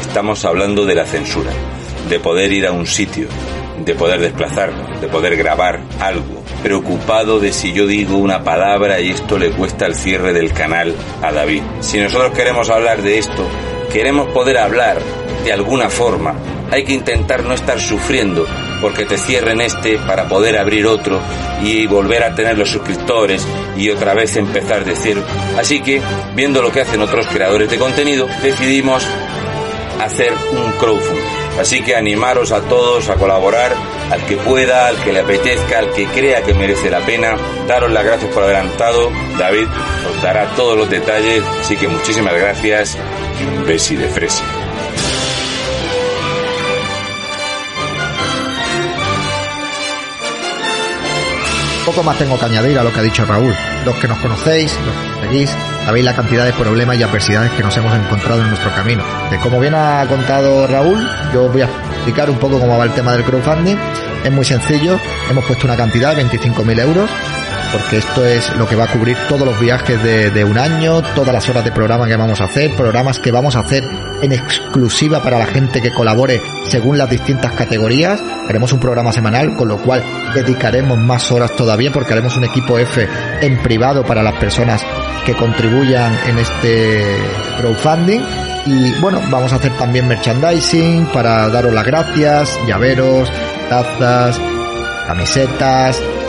Estamos hablando de la censura, de poder ir a un sitio, de poder desplazarnos, de poder grabar algo, preocupado de si yo digo una palabra y esto le cuesta el cierre del canal a David. Si nosotros queremos hablar de esto, queremos poder hablar de alguna forma, hay que intentar no estar sufriendo porque te cierren este para poder abrir otro y volver a tener los suscriptores y otra vez empezar de cero. Así que, viendo lo que hacen otros creadores de contenido, decidimos hacer un crowdfunding. Así que animaros a todos a colaborar, al que pueda, al que le apetezca, al que crea que merece la pena. Daros las gracias por adelantado. David os dará todos los detalles. Así que muchísimas gracias besi de fresa. Más tengo que añadir a lo que ha dicho Raúl. Los que nos conocéis, los que seguís, sabéis la cantidad de problemas y adversidades que nos hemos encontrado en nuestro camino. Que como bien ha contado Raúl, yo voy a explicar un poco cómo va el tema del crowdfunding. Es muy sencillo, hemos puesto una cantidad de 25.000 euros porque esto es lo que va a cubrir todos los viajes de, un año, todas las horas de programa que vamos a hacer, programas que vamos a hacer en exclusiva para la gente que colabore según las distintas categorías. Haremos un programa semanal, con lo cual dedicaremos más horas todavía porque haremos un equipo F en privado para las personas que contribuyan en este crowdfunding. Y bueno, vamos a hacer también merchandising para daros las gracias, llaveros, tazas, camisetas,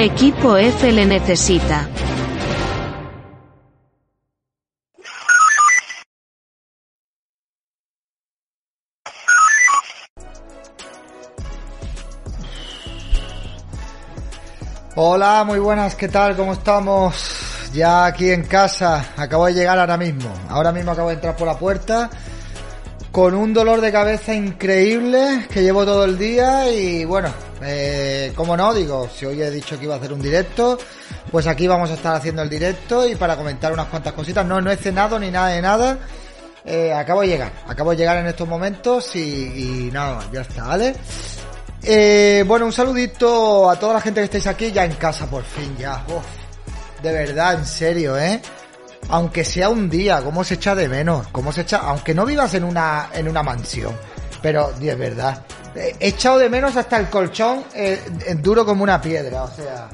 Equipo F le necesita. Hola, muy buenas, ¿qué tal? ¿Cómo estamos? Ya aquí en casa, acabo de llegar ahora mismo. Ahora mismo acabo de entrar por la puerta con un dolor de cabeza increíble que llevo todo el día y bueno, eh, como no, digo, si hoy he dicho que iba a hacer un directo, pues aquí vamos a estar haciendo el directo y para comentar unas cuantas cositas. No, no he cenado ni nada de nada. Eh, acabo de llegar, acabo de llegar en estos momentos y, nada, ya está, ¿vale? Eh, bueno, un saludito a toda la gente que estáis aquí ya en casa, por fin, ya. Uf, de verdad, en serio, ¿eh? Aunque sea un día, ¿cómo se echa de menos? ¿Cómo se echa? Aunque no vivas en una, en una mansión. Pero, de verdad. He echado de menos hasta el colchón eh, duro como una piedra, o sea.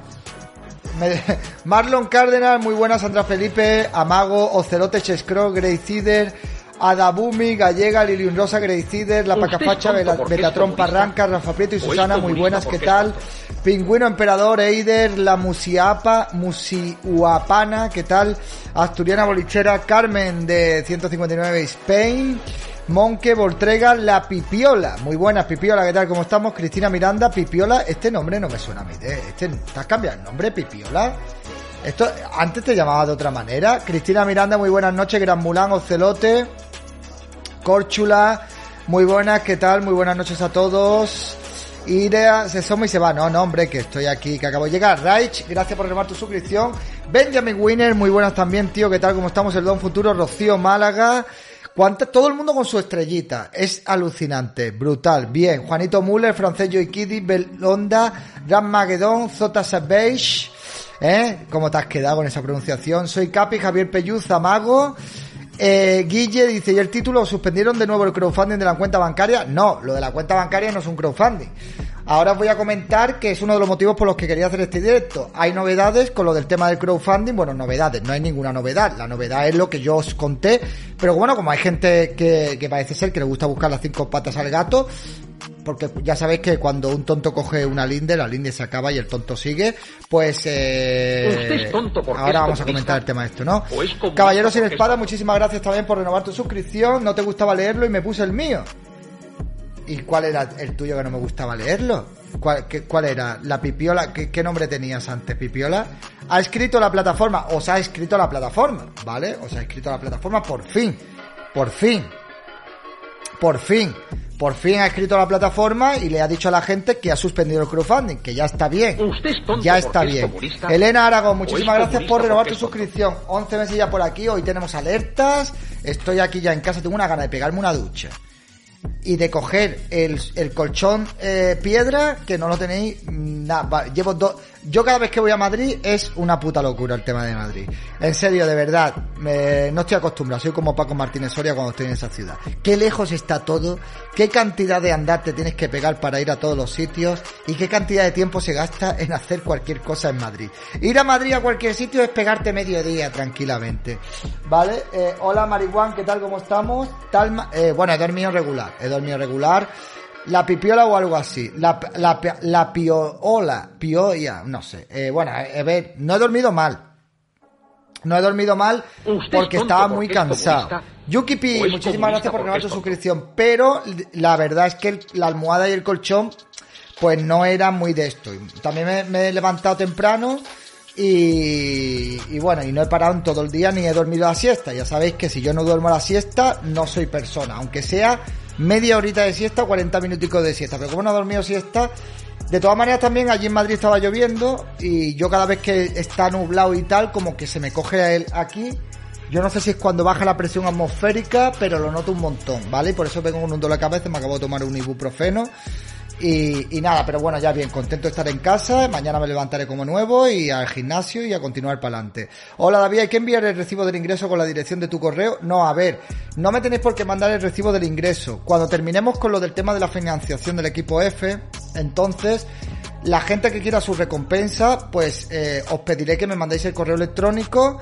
Me, Marlon Cárdenas, muy buenas, Sandra Felipe, Amago, Ocelote, Chescro, Grey Cider, Adabumi, Gallega, Lilium Rosa, Grey Cider, La Pacafacha, Betatron Parranca, Rafa Prieto y Susana, muy buenas, ¿qué tal? Pingüino Emperador, Eider, La Musiapa, Musiuapana, ¿qué tal? Asturiana Bolichera, Carmen de 159 Spain, Monque, Voltrega, La Pipiola, muy buenas, Pipiola, ¿qué tal? ¿Cómo estamos? Cristina Miranda, Pipiola, este nombre no me suena a mí, ¿eh? este, ¿te el nombre, Pipiola? Esto, antes te llamaba de otra manera. Cristina Miranda, muy buenas noches. Gran Mulán, Ocelote, Córchula, muy buenas, ¿qué tal? Muy buenas noches a todos. Irea, se soma y se va. No, no, hombre, que estoy aquí, que acabo de llegar. Raich, gracias por renovar tu suscripción. Benjamin Winner, muy buenas también, tío, ¿qué tal? ¿Cómo estamos? El Don Futuro, Rocío Málaga. Todo el mundo con su estrellita. Es alucinante, brutal. Bien. Juanito Müller, Francés Joy Belonda, Ram Magedón, Zota Savage. ¿Eh? ¿Cómo te has quedado con esa pronunciación? Soy Capi, Javier Pelluza, Mago. Eh, Guille dice, ¿y el título suspendieron de nuevo el crowdfunding de la cuenta bancaria? No, lo de la cuenta bancaria no es un crowdfunding. Ahora os voy a comentar que es uno de los motivos por los que quería hacer este directo. Hay novedades con lo del tema del crowdfunding. Bueno, novedades, no hay ninguna novedad. La novedad es lo que yo os conté. Pero bueno, como hay gente que, que parece ser que le gusta buscar las cinco patas al gato, porque ya sabéis que cuando un tonto coge una linde, la linde se acaba y el tonto sigue, pues eh, ahora vamos a comentar el tema de esto, ¿no? Caballero sin espada, muchísimas gracias también por renovar tu suscripción, no te gustaba leerlo y me puse el mío. ¿Y cuál era el tuyo que no me gustaba leerlo? ¿Cuál, cuál era? ¿La pipiola? ¿Qué, ¿Qué, nombre tenías antes, pipiola? Ha escrito la plataforma, os ha escrito la plataforma, ¿vale? Os ha escrito la plataforma por fin, por fin, por fin por fin ha escrito la plataforma y le ha dicho a la gente que ha suspendido el crowdfunding, que ya está bien. ya está bien. Elena Aragón, muchísimas gracias por renovar tu suscripción. 11 meses ya por aquí, hoy tenemos alertas. Estoy aquí ya en casa, tengo una gana de pegarme una ducha y de coger el, el colchón eh, piedra que no lo tenéis nada. Llevo dos. Yo cada vez que voy a Madrid es una puta locura el tema de Madrid. En serio, de verdad, me, no estoy acostumbrado. Soy como Paco Martínez Soria cuando estoy en esa ciudad. Qué lejos está todo, qué cantidad de andar te tienes que pegar para ir a todos los sitios y qué cantidad de tiempo se gasta en hacer cualquier cosa en Madrid. Ir a Madrid a cualquier sitio es pegarte medio día tranquilamente. ¿Vale? Eh, hola Marihuán, ¿qué tal? ¿Cómo estamos? Tal, eh, bueno, he dormido regular. He dormido regular la pipiola o algo así. La, la, la piola, pioya, no sé. Eh, bueno, a ver, no he dormido mal. No he dormido mal porque estaba muy cansado. Yuki muchísimas gracias por renovar tu suscripción. Pero la verdad es que la almohada y el colchón, pues no eran muy de esto. También me, he levantado temprano y, y, bueno, y no he parado en todo el día ni he dormido la siesta. Ya sabéis que si yo no duermo la siesta, no soy persona. Aunque sea media horita de siesta o 40 minuticos de siesta. Pero como no he dormido siesta, de todas maneras también allí en Madrid estaba lloviendo y yo cada vez que está nublado y tal, como que se me coge el aquí. Yo no sé si es cuando baja la presión atmosférica, pero lo noto un montón, ¿vale? Y por eso vengo con un dolor de cabeza, me acabo de tomar un ibuprofeno y, nada, pero bueno, ya bien, contento de estar en casa. Mañana me levantaré como nuevo y al gimnasio y a continuar para adelante. Hola David, ¿hay que enviar el recibo del ingreso con la dirección de tu correo? No, a ver, no me tenéis por qué mandar el recibo del ingreso. Cuando terminemos con lo del tema de la financiación del equipo F, entonces la gente que quiera su recompensa, pues eh, os pediré que me mandéis el correo electrónico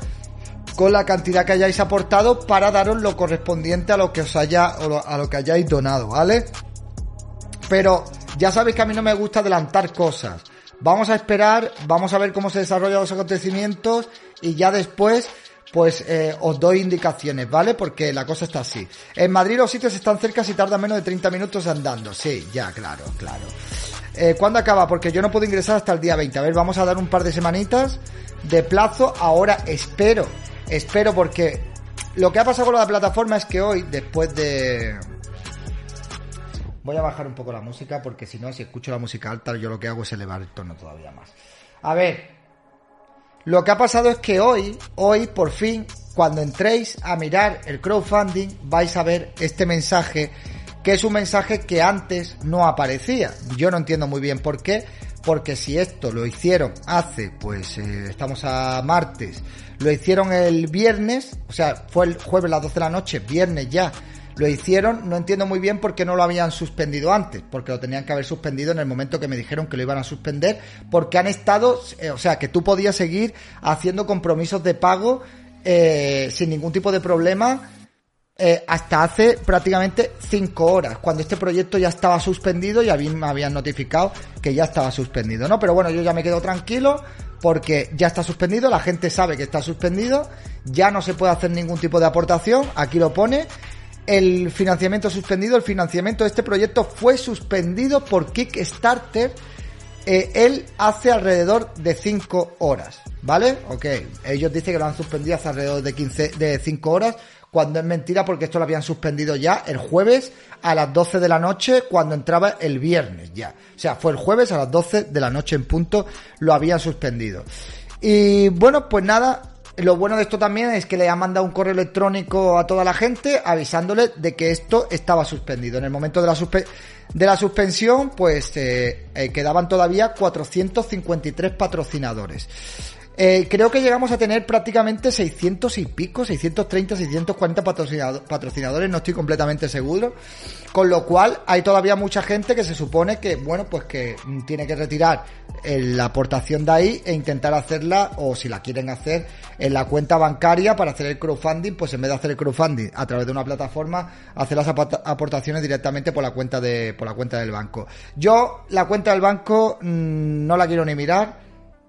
con la cantidad que hayáis aportado para daros lo correspondiente a lo que os haya, a lo que hayáis donado, ¿vale? Pero ya sabéis que a mí no me gusta adelantar cosas. Vamos a esperar, vamos a ver cómo se desarrollan los acontecimientos y ya después pues eh, os doy indicaciones, ¿vale? Porque la cosa está así. En Madrid los sitios están cerca si tardan menos de 30 minutos andando. Sí, ya, claro, claro. Eh, ¿Cuándo acaba? Porque yo no puedo ingresar hasta el día 20. A ver, vamos a dar un par de semanitas de plazo. Ahora espero, espero porque lo que ha pasado con la plataforma es que hoy, después de, Voy a bajar un poco la música porque si no, si escucho la música alta, yo lo que hago es elevar el tono todavía más. A ver, lo que ha pasado es que hoy, hoy por fin, cuando entréis a mirar el crowdfunding, vais a ver este mensaje, que es un mensaje que antes no aparecía. Yo no entiendo muy bien por qué, porque si esto lo hicieron hace, pues eh, estamos a martes, lo hicieron el viernes, o sea, fue el jueves a las 12 de la noche, viernes ya, lo hicieron, no entiendo muy bien por qué no lo habían suspendido antes, porque lo tenían que haber suspendido en el momento que me dijeron que lo iban a suspender, porque han estado, eh, o sea, que tú podías seguir haciendo compromisos de pago eh, sin ningún tipo de problema eh, hasta hace prácticamente cinco horas, cuando este proyecto ya estaba suspendido y me habían notificado que ya estaba suspendido, ¿no? Pero bueno, yo ya me quedo tranquilo porque ya está suspendido, la gente sabe que está suspendido, ya no se puede hacer ningún tipo de aportación, aquí lo pone, el financiamiento suspendido, el financiamiento de este proyecto fue suspendido por Kickstarter. Eh, él hace alrededor de 5 horas, ¿vale? Ok, ellos dicen que lo han suspendido hace alrededor de 15, de 5 horas, cuando es mentira porque esto lo habían suspendido ya el jueves a las 12 de la noche cuando entraba el viernes ya. O sea, fue el jueves a las 12 de la noche en punto, lo habían suspendido. Y bueno, pues nada, lo bueno de esto también es que le ha mandado un correo electrónico a toda la gente avisándole de que esto estaba suspendido. En el momento de la, de la suspensión, pues eh, eh, quedaban todavía 453 patrocinadores. Eh, creo que llegamos a tener prácticamente 600 y pico, 630, 640 patrocinadores, no estoy completamente seguro. Con lo cual hay todavía mucha gente que se supone que, bueno, pues que tiene que retirar eh, la aportación de ahí e intentar hacerla, o si la quieren hacer, en la cuenta bancaria para hacer el crowdfunding, pues en vez de hacer el crowdfunding a través de una plataforma, hacer las aportaciones directamente por la cuenta de, por la cuenta del banco. Yo, la cuenta del banco, mm, no la quiero ni mirar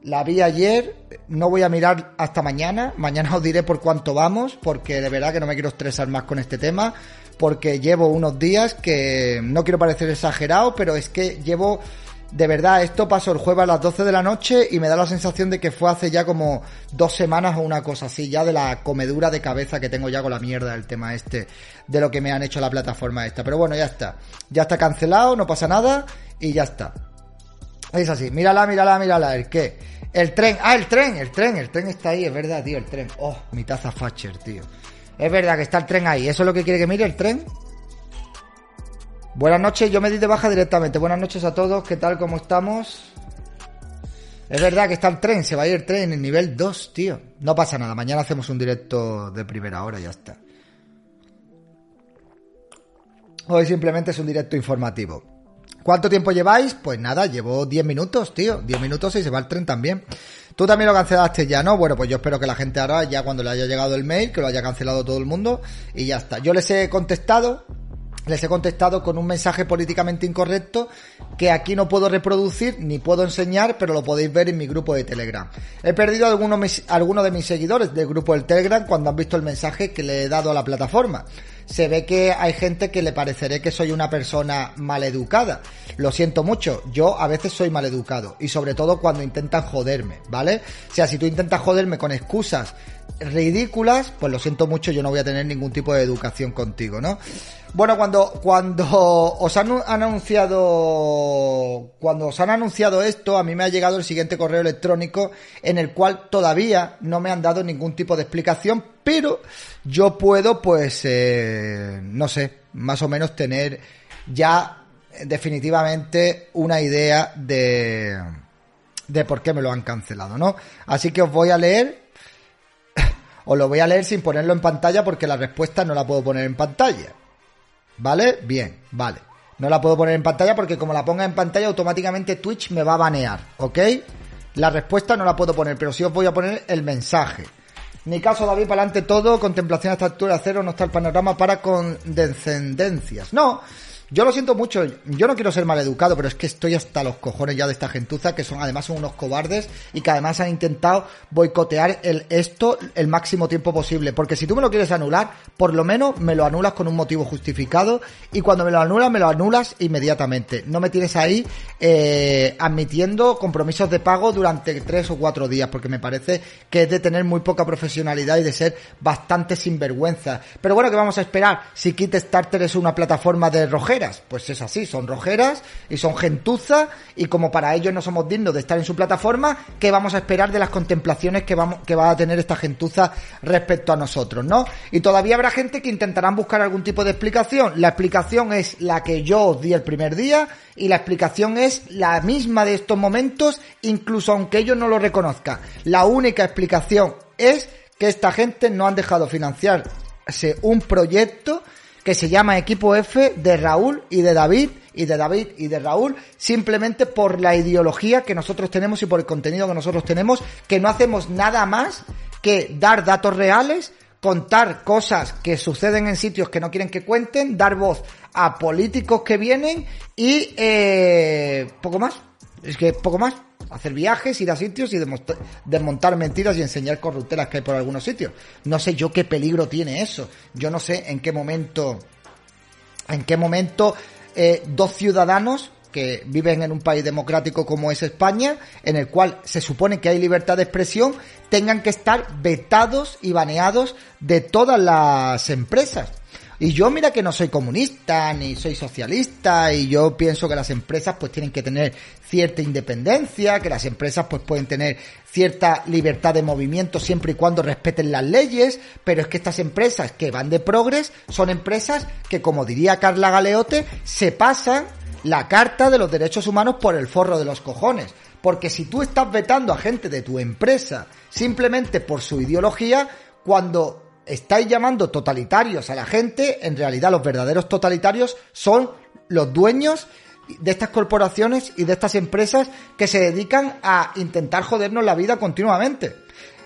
la vi ayer, no voy a mirar hasta mañana. Mañana os diré por cuánto vamos, porque de verdad que no me quiero estresar más con este tema, porque llevo unos días que no quiero parecer exagerado, pero es que llevo de verdad, esto pasó el jueves a las 12 de la noche y me da la sensación de que fue hace ya como dos semanas o una cosa así, ya de la comedura de cabeza que tengo ya con la mierda del tema este, de lo que me han hecho la plataforma esta. Pero bueno, ya está. Ya está cancelado, no pasa nada y ya está. Es así, mírala, mírala, mírala. ¿El qué? El tren, ah, el tren, el tren, el tren está ahí, es verdad, tío, el tren. Oh, mi taza Facher, tío. Es verdad que está el tren ahí. ¿Eso es lo que quiere que mire el tren? Buenas noches, yo me di de baja directamente. Buenas noches a todos, ¿qué tal? ¿Cómo estamos? Es verdad que está el tren, se va a ir el tren en el nivel 2, tío. No pasa nada, mañana hacemos un directo de primera hora, ya está. Hoy simplemente es un directo informativo. ¿Cuánto tiempo lleváis? Pues nada, llevo 10 minutos, tío. 10 minutos y se va el tren también. Tú también lo cancelaste ya, ¿no? Bueno, pues yo espero que la gente ahora, ya cuando le haya llegado el mail, que lo haya cancelado todo el mundo y ya está. Yo les he contestado, les he contestado con un mensaje políticamente incorrecto que aquí no puedo reproducir ni puedo enseñar, pero lo podéis ver en mi grupo de Telegram. He perdido algunos de mis seguidores del grupo del Telegram cuando han visto el mensaje que le he dado a la plataforma se ve que hay gente que le pareceré que soy una persona maleducada. Lo siento mucho, yo a veces soy maleducado y sobre todo cuando intentan joderme, ¿vale? O sea, si tú intentas joderme con excusas ridículas, pues lo siento mucho, yo no voy a tener ningún tipo de educación contigo, ¿no? Bueno, cuando, cuando os han anunciado, cuando os han anunciado esto, a mí me ha llegado el siguiente correo electrónico en el cual todavía no me han dado ningún tipo de explicación, pero yo puedo, pues, eh, no sé, más o menos tener ya definitivamente una idea de, de por qué me lo han cancelado, ¿no? Así que os voy a leer, os lo voy a leer sin ponerlo en pantalla porque la respuesta no la puedo poner en pantalla. ¿Vale? Bien, vale. No la puedo poner en pantalla porque como la ponga en pantalla automáticamente Twitch me va a banear, ¿ok? La respuesta no la puedo poner, pero sí os voy a poner el mensaje. Ni caso, David, para adelante todo, contemplación a esta altura cero, no está el panorama para condescendencias. No, yo lo siento mucho, yo no quiero ser maleducado, pero es que estoy hasta los cojones ya de esta gentuza, que son además unos cobardes y que además han intentado boicotear el, esto el máximo tiempo posible. Porque si tú me lo quieres anular, por lo menos me lo anulas con un motivo justificado y cuando me lo anulas, me lo anulas inmediatamente. No me tienes ahí eh, admitiendo compromisos de pago durante tres o cuatro días, porque me parece que es de tener muy poca profesionalidad y de ser bastante sinvergüenza. Pero bueno, que vamos a esperar? Si Kit Starter es una plataforma de rojera, pues es así, son rojeras y son gentuza y como para ellos no somos dignos de estar en su plataforma, ¿qué vamos a esperar de las contemplaciones que, vamos, que va a tener esta gentuza respecto a nosotros, no? Y todavía habrá gente que intentarán buscar algún tipo de explicación. La explicación es la que yo os di el primer día y la explicación es la misma de estos momentos, incluso aunque ellos no lo reconozcan. La única explicación es que esta gente no han dejado financiarse un proyecto que se llama Equipo F de Raúl y de David y de David y de Raúl simplemente por la ideología que nosotros tenemos y por el contenido que nosotros tenemos, que no hacemos nada más que dar datos reales, contar cosas que suceden en sitios que no quieren que cuenten, dar voz a políticos que vienen y eh, poco más. Es que poco más hacer viajes, ir a sitios y desmontar mentiras y enseñar corruptelas que hay por algunos sitios. No sé yo qué peligro tiene eso. Yo no sé en qué momento, en qué momento eh, dos ciudadanos que viven en un país democrático como es España, en el cual se supone que hay libertad de expresión, tengan que estar vetados y baneados de todas las empresas. Y yo mira que no soy comunista ni soy socialista y yo pienso que las empresas pues tienen que tener cierta independencia, que las empresas pues pueden tener cierta libertad de movimiento siempre y cuando respeten las leyes, pero es que estas empresas que van de progres son empresas que como diría Carla Galeote se pasan la Carta de los Derechos Humanos por el forro de los cojones. Porque si tú estás vetando a gente de tu empresa simplemente por su ideología, cuando estáis llamando totalitarios a la gente, en realidad los verdaderos totalitarios son los dueños de estas corporaciones y de estas empresas que se dedican a intentar jodernos la vida continuamente.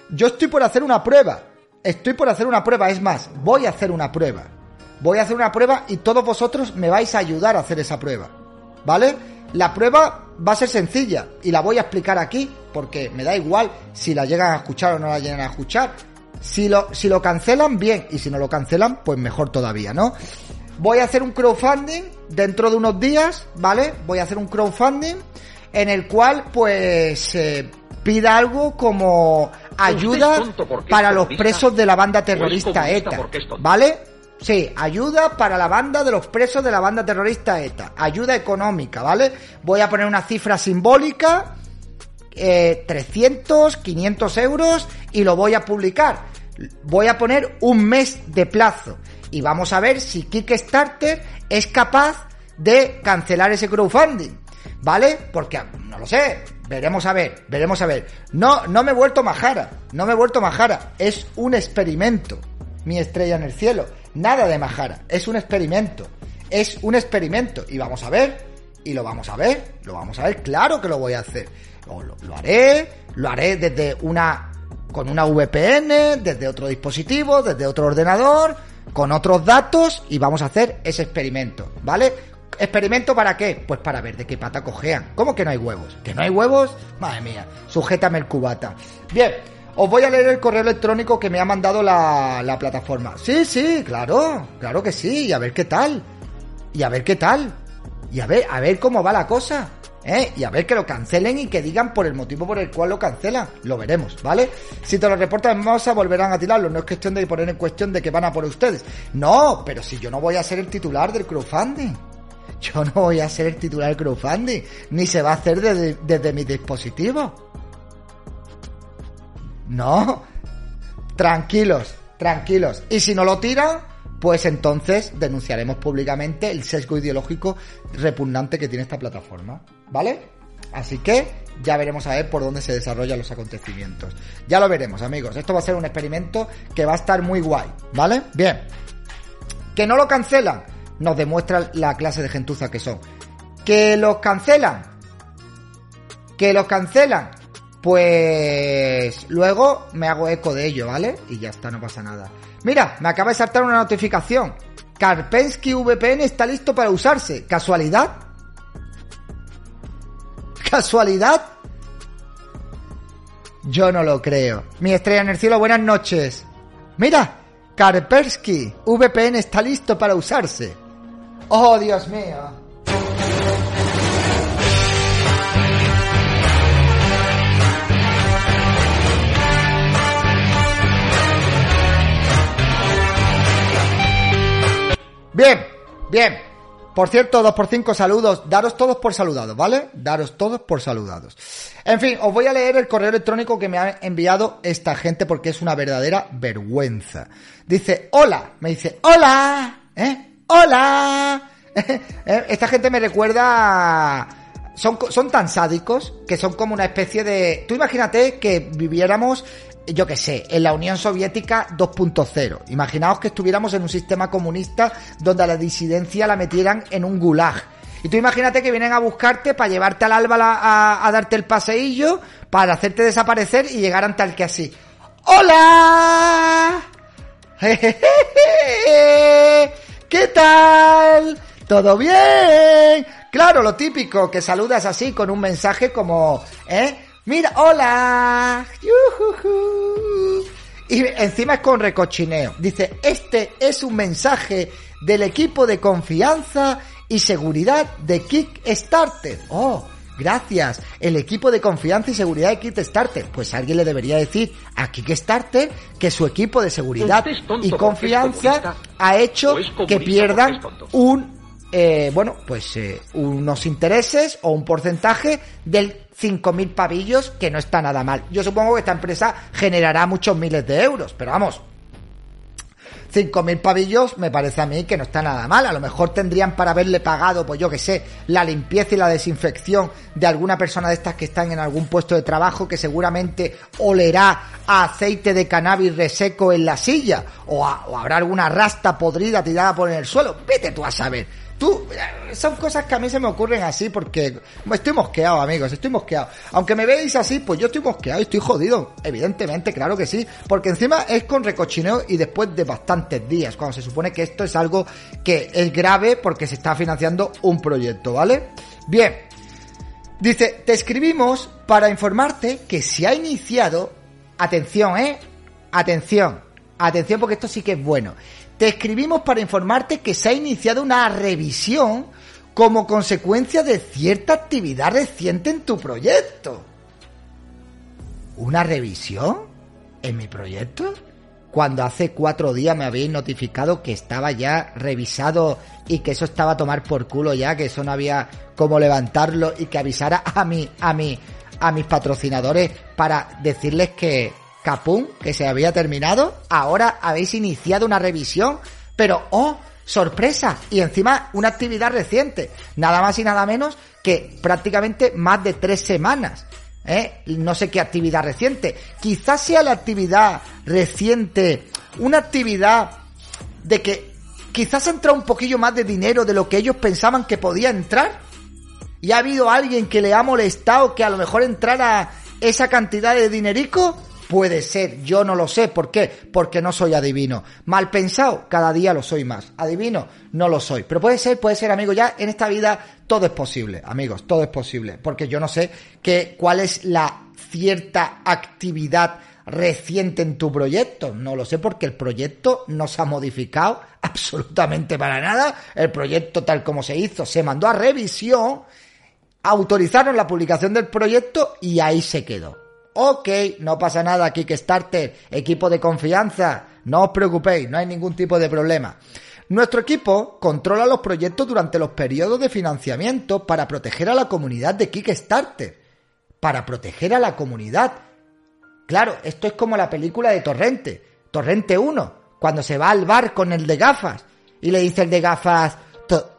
Yo estoy por hacer una prueba. Estoy por hacer una prueba. Es más, voy a hacer una prueba. Voy a hacer una prueba y todos vosotros me vais a ayudar a hacer esa prueba. ¿Vale? La prueba va a ser sencilla y la voy a explicar aquí porque me da igual si la llegan a escuchar o no la llegan a escuchar. Si lo, si lo cancelan, bien. Y si no lo cancelan, pues mejor todavía, ¿no? Voy a hacer un crowdfunding dentro de unos días, ¿vale? Voy a hacer un crowdfunding en el cual, pues, eh, pida algo como ayuda para los presos de la banda terrorista ETA, ¿vale? Sí, ayuda para la banda de los presos de la banda terrorista ETA. Ayuda económica, ¿vale? Voy a poner una cifra simbólica, eh, 300, 500 euros, y lo voy a publicar. Voy a poner un mes de plazo. Y vamos a ver si Kickstarter es capaz de cancelar ese crowdfunding. ¿Vale? Porque no lo sé. Veremos a ver, veremos a ver. No, no me he vuelto majara. No me he vuelto majara. Es un experimento. Mi estrella en el cielo. Nada de majara. Es un experimento. Es un experimento. Y vamos a ver. Y lo vamos a ver. Lo vamos a ver. Claro que lo voy a hacer. Lo, haré. Lo haré desde una. Con una VPN. Desde otro dispositivo. Desde otro ordenador. Con otros datos. Y vamos a hacer ese experimento. ¿Vale? ¿Experimento para qué? Pues para ver de qué pata cojean. ¿Cómo que no hay huevos? ¿Que no hay huevos? Madre mía, sujétame el cubata. Bien, os voy a leer el correo electrónico que me ha mandado la, la plataforma. Sí, sí, claro, claro que sí, y a ver qué tal. Y a ver qué tal. Y a ver, a ver cómo va la cosa. ¿Eh? Y a ver que lo cancelen y que digan por el motivo por el cual lo cancelan. Lo veremos, ¿vale? Si te lo reportan en masa, volverán a tirarlo. No es cuestión de poner en cuestión de que van a por ustedes. No, pero si yo no voy a ser el titular del crowdfunding. Yo no voy a ser el titular del crowdfunding, ni se va a hacer desde, desde mi dispositivo. No, tranquilos, tranquilos. Y si no lo tiran, pues entonces denunciaremos públicamente el sesgo ideológico repugnante que tiene esta plataforma. ¿Vale? Así que ya veremos a ver por dónde se desarrollan los acontecimientos. Ya lo veremos, amigos. Esto va a ser un experimento que va a estar muy guay. ¿Vale? Bien. Que no lo cancelan nos demuestra la clase de gentuza que son. ¿Que los cancelan? ¿Que los cancelan? Pues luego me hago eco de ello, ¿vale? Y ya está, no pasa nada. Mira, me acaba de saltar una notificación. Karpensky VPN está listo para usarse. ¿Casualidad? ¿Casualidad? Yo no lo creo. Mi estrella en el cielo, buenas noches. Mira, Karpensky VPN está listo para usarse. Oh, Dios mío. Bien, bien. Por cierto, dos por cinco saludos. Daros todos por saludados, ¿vale? Daros todos por saludados. En fin, os voy a leer el correo electrónico que me ha enviado esta gente porque es una verdadera vergüenza. Dice, hola. Me dice, hola. ¿Eh? ¡Hola! Esta gente me recuerda... Son, son tan sádicos que son como una especie de... Tú imagínate que viviéramos, yo qué sé, en la Unión Soviética 2.0. Imaginaos que estuviéramos en un sistema comunista donde la disidencia la metieran en un gulag. Y tú imagínate que vienen a buscarte para llevarte al alba a, a darte el paseillo, para hacerte desaparecer y llegaran tal que así. ¡Hola! ¿Qué tal? ¿Todo bien? Claro, lo típico, que saludas así con un mensaje como, ¿eh? Mira, hola. Yujuju. Y encima es con recochineo. Dice, este es un mensaje del equipo de confianza y seguridad de Kickstarter. Oh, gracias. El equipo de confianza y seguridad de Kickstarter. Pues alguien le debería decir a Kickstarter que su equipo de seguridad y confianza ha hecho que pierdan un eh, bueno, pues eh, unos intereses o un porcentaje del 5.000 pavillos, que no está nada mal. Yo supongo que esta empresa generará muchos miles de euros, pero vamos. 5.000 pavillos me parece a mí que no está nada mal. A lo mejor tendrían para haberle pagado, pues yo que sé, la limpieza y la desinfección de alguna persona de estas que están en algún puesto de trabajo que seguramente olerá a aceite de cannabis reseco en la silla o, o habrá alguna rasta podrida tirada por el suelo. Vete tú a saber. Tú, son cosas que a mí se me ocurren así porque estoy mosqueado, amigos, estoy mosqueado. Aunque me veis así, pues yo estoy mosqueado y estoy jodido. Evidentemente, claro que sí. Porque encima es con recochineo y después de bastantes días, cuando se supone que esto es algo que es grave porque se está financiando un proyecto, ¿vale? Bien. Dice, te escribimos para informarte que se ha iniciado, atención, ¿eh? Atención, atención porque esto sí que es bueno. Te escribimos para informarte que se ha iniciado una revisión como consecuencia de cierta actividad reciente en tu proyecto. ¿Una revisión? ¿En mi proyecto? Cuando hace cuatro días me habéis notificado que estaba ya revisado y que eso estaba a tomar por culo ya, que eso no había cómo levantarlo y que avisara a mí, a mí, a mis patrocinadores para decirles que, Capum, que se había terminado, ahora habéis iniciado una revisión, pero ¡oh! sorpresa y encima una actividad reciente, nada más y nada menos que prácticamente más de tres semanas. ¿eh? No sé qué actividad reciente. Quizás sea la actividad reciente, una actividad de que quizás entra un poquillo más de dinero de lo que ellos pensaban que podía entrar. Y ha habido alguien que le ha molestado que a lo mejor entrara esa cantidad de dinerico. Puede ser, yo no lo sé. ¿Por qué? Porque no soy adivino. Mal pensado, cada día lo soy más. Adivino, no lo soy. Pero puede ser, puede ser, amigo, ya en esta vida todo es posible, amigos, todo es posible. Porque yo no sé que, cuál es la cierta actividad reciente en tu proyecto. No lo sé porque el proyecto no se ha modificado absolutamente para nada. El proyecto tal como se hizo se mandó a revisión, autorizaron la publicación del proyecto y ahí se quedó. Ok, no pasa nada, Kickstarter, equipo de confianza, no os preocupéis, no hay ningún tipo de problema. Nuestro equipo controla los proyectos durante los periodos de financiamiento para proteger a la comunidad de Kickstarter. Para proteger a la comunidad. Claro, esto es como la película de Torrente, Torrente 1, cuando se va al bar con el de gafas y le dice el de gafas,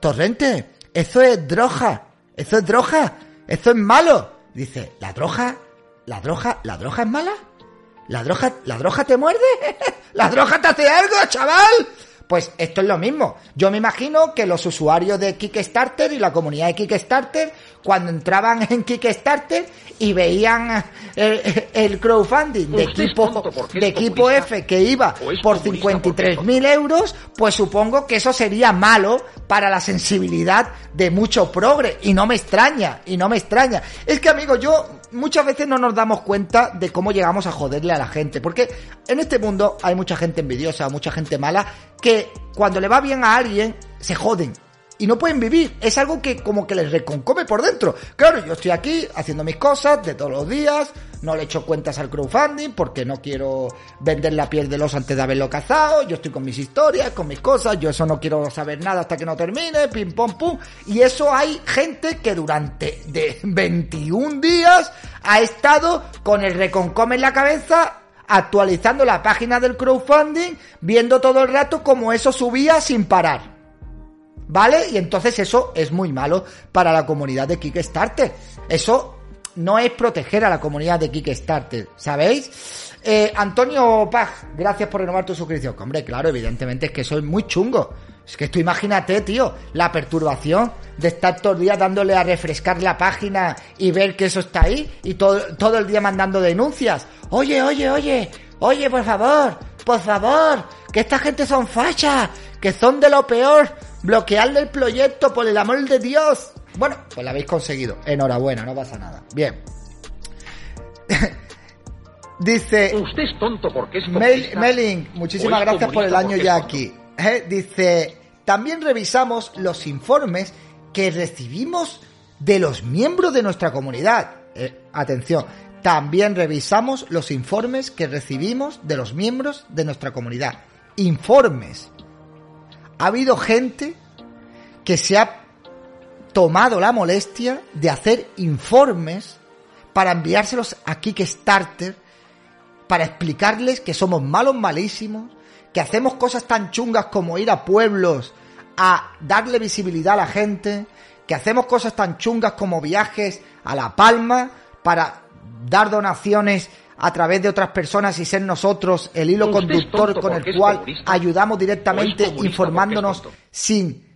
Torrente, eso es droga, eso es droga, eso es malo. Dice, ¿la droga ¿La droga, la droga es mala? ¿La droga, la droga te muerde? ¿La droga te hace algo, chaval? Pues esto es lo mismo. Yo me imagino que los usuarios de Kickstarter y la comunidad de Kickstarter, cuando entraban en Kickstarter y veían el, crowdfunding de equipo, de equipo F que iba por 53.000 euros, pues supongo que eso sería malo para la sensibilidad de mucho progre. Y no me extraña, y no me extraña. Es que, amigo, yo muchas veces no nos damos cuenta de cómo llegamos a joderle a la gente. Porque en este mundo hay mucha gente envidiosa, mucha gente mala, que cuando le va bien a alguien, se joden y no pueden vivir. Es algo que como que les reconcome por dentro. Claro, yo estoy aquí haciendo mis cosas de todos los días, no le echo cuentas al crowdfunding porque no quiero vender la piel de los antes de haberlo cazado, yo estoy con mis historias, con mis cosas, yo eso no quiero saber nada hasta que no termine, pim pom pum. Y eso hay gente que durante de 21 días ha estado con el reconcome en la cabeza actualizando la página del crowdfunding, viendo todo el rato como eso subía sin parar. ¿Vale? Y entonces eso es muy malo para la comunidad de Kickstarter. Eso no es proteger a la comunidad de Kickstarter, ¿sabéis? Eh, Antonio Paz, gracias por renovar tu suscripción. Hombre, claro, evidentemente es que soy muy chungo. Es que tú imagínate, tío, la perturbación de estar todo el día dándole a refrescar la página y ver que eso está ahí y todo, todo el día mandando denuncias. Oye, oye, oye, oye, por favor, por favor, que esta gente son fachas, que son de lo peor bloquearle el proyecto por el amor de Dios. Bueno, pues lo habéis conseguido. Enhorabuena, no pasa nada. Bien. Dice. Usted es tonto porque es Melling, muchísimas gracias por el año ya aquí. Eh, dice. También revisamos los informes que recibimos de los miembros de nuestra comunidad. Eh, atención. También revisamos los informes que recibimos de los miembros de nuestra comunidad. Informes ha habido gente que se ha tomado la molestia de hacer informes para enviárselos a Kickstarter para explicarles que somos malos malísimos, que hacemos cosas tan chungas como ir a pueblos a darle visibilidad a la gente, que hacemos cosas tan chungas como viajes a La Palma para dar donaciones a través de otras personas y ser nosotros el hilo conductor con el cual ayudamos directamente informándonos sin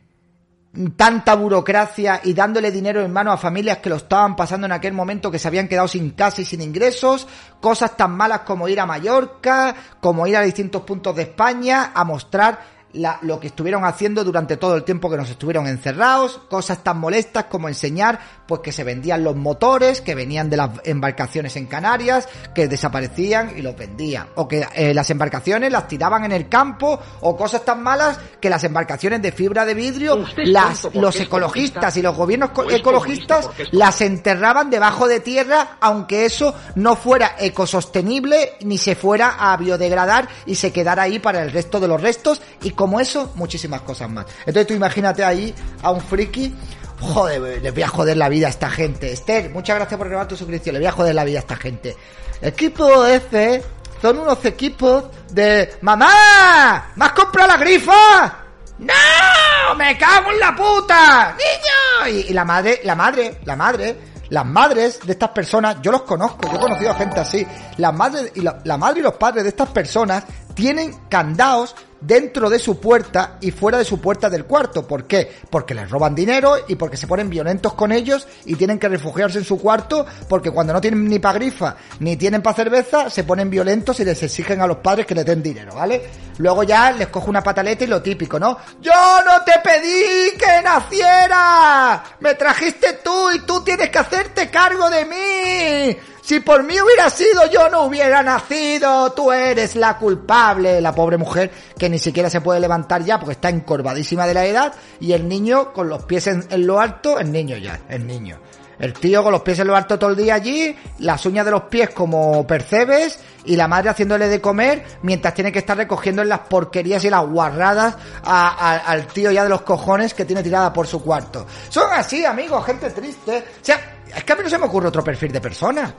tanta burocracia y dándole dinero en mano a familias que lo estaban pasando en aquel momento que se habían quedado sin casa y sin ingresos, cosas tan malas como ir a Mallorca, como ir a distintos puntos de España a mostrar lo que estuvieron haciendo durante todo el tiempo que nos estuvieron encerrados, cosas tan molestas como enseñar pues que se vendían los motores que venían de las embarcaciones en Canarias, que desaparecían y los vendían, o que eh, las embarcaciones las tiraban en el campo, o cosas tan malas que las embarcaciones de fibra de vidrio, las, los ecologistas y los gobiernos ecologistas las enterraban debajo de tierra, aunque eso no fuera ecosostenible ni se fuera a biodegradar y se quedara ahí para el resto de los restos y como eso, muchísimas cosas más. Entonces tú imagínate ahí a un friki joder, le voy a joder la vida a esta gente. Esther, muchas gracias por grabar tu suscripción, le voy a joder la vida a esta gente. Equipo F son unos equipos de ¡Mamá! ¿Me has comprado la grifa? ¡No! ¡Me cago en la puta! ¡Niño! Y, la madre, la madre, la madre, las madres de estas personas, yo los conozco, yo he conocido a gente así. Las madres y la madre y los padres de estas personas tienen candados dentro de su puerta y fuera de su puerta del cuarto. ¿Por qué? Porque les roban dinero y porque se ponen violentos con ellos y tienen que refugiarse en su cuarto porque cuando no tienen ni pa' grifa ni tienen pa' cerveza, se ponen violentos y les exigen a los padres que les den dinero, ¿vale? Luego ya les coge una pataleta y lo típico, ¿no? ¡Yo no te pedí que naciera! ¡Me trajiste tú y tú tienes que hacerte cargo de mí! Si por mí hubiera sido yo no hubiera nacido, tú eres la culpable. La pobre mujer que ni siquiera se puede levantar ya porque está encorvadísima de la edad y el niño con los pies en, lo alto, el niño ya, el niño. El tío con los pies en lo alto todo el día allí, las uñas de los pies como percebes y la madre haciéndole de comer mientras tiene que estar recogiendo las porquerías y las guarradas al tío ya de los cojones que tiene tirada por su cuarto. Son así, amigos, gente triste. O sea, es que a mí no se me ocurre otro perfil de persona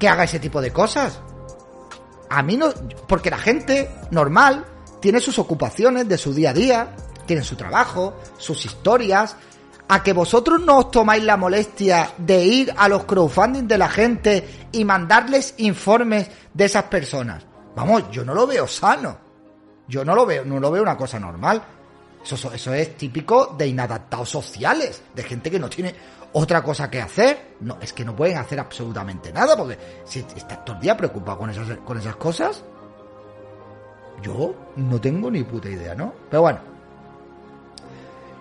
que haga ese tipo de cosas. A mí no, porque la gente normal tiene sus ocupaciones de su día a día, tiene su trabajo, sus historias. A que vosotros no os tomáis la molestia de ir a los crowdfunding de la gente y mandarles informes de esas personas. Vamos, yo no lo veo sano. Yo no lo veo, no lo veo una cosa normal. Eso, eso es típico de inadaptados sociales, de gente que no tiene otra cosa que hacer. No, es que no pueden hacer absolutamente nada, porque si estás todo el día preocupado con esas, con esas cosas, yo no tengo ni puta idea, ¿no? Pero bueno.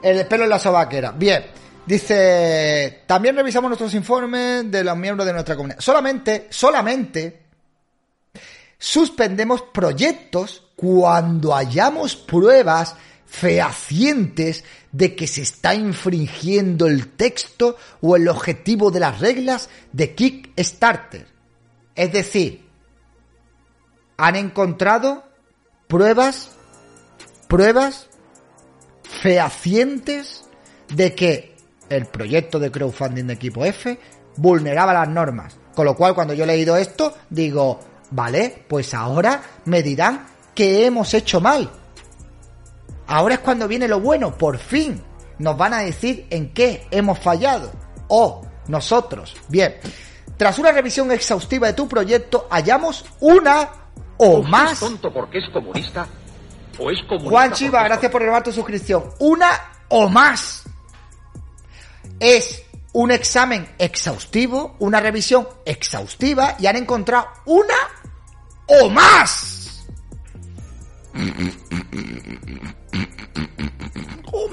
El pelo en la sobaquera. Bien. Dice, también revisamos nuestros informes de los miembros de nuestra comunidad. Solamente, solamente suspendemos proyectos cuando hayamos pruebas fehacientes de que se está infringiendo el texto o el objetivo de las reglas de Kickstarter. Es decir, han encontrado pruebas, pruebas fehacientes de que el proyecto de crowdfunding de equipo F vulneraba las normas. Con lo cual, cuando yo he leído esto, digo, vale, pues ahora me dirán que hemos hecho mal. Ahora es cuando viene lo bueno, por fin nos van a decir en qué hemos fallado. O nosotros. Bien, tras una revisión exhaustiva de tu proyecto, hallamos una o más. tonto porque es comunista? ¿O es comunista Juan Chiva, gracias por renovar tu suscripción. Una o más. Es un examen exhaustivo, una revisión exhaustiva y han encontrado una o más.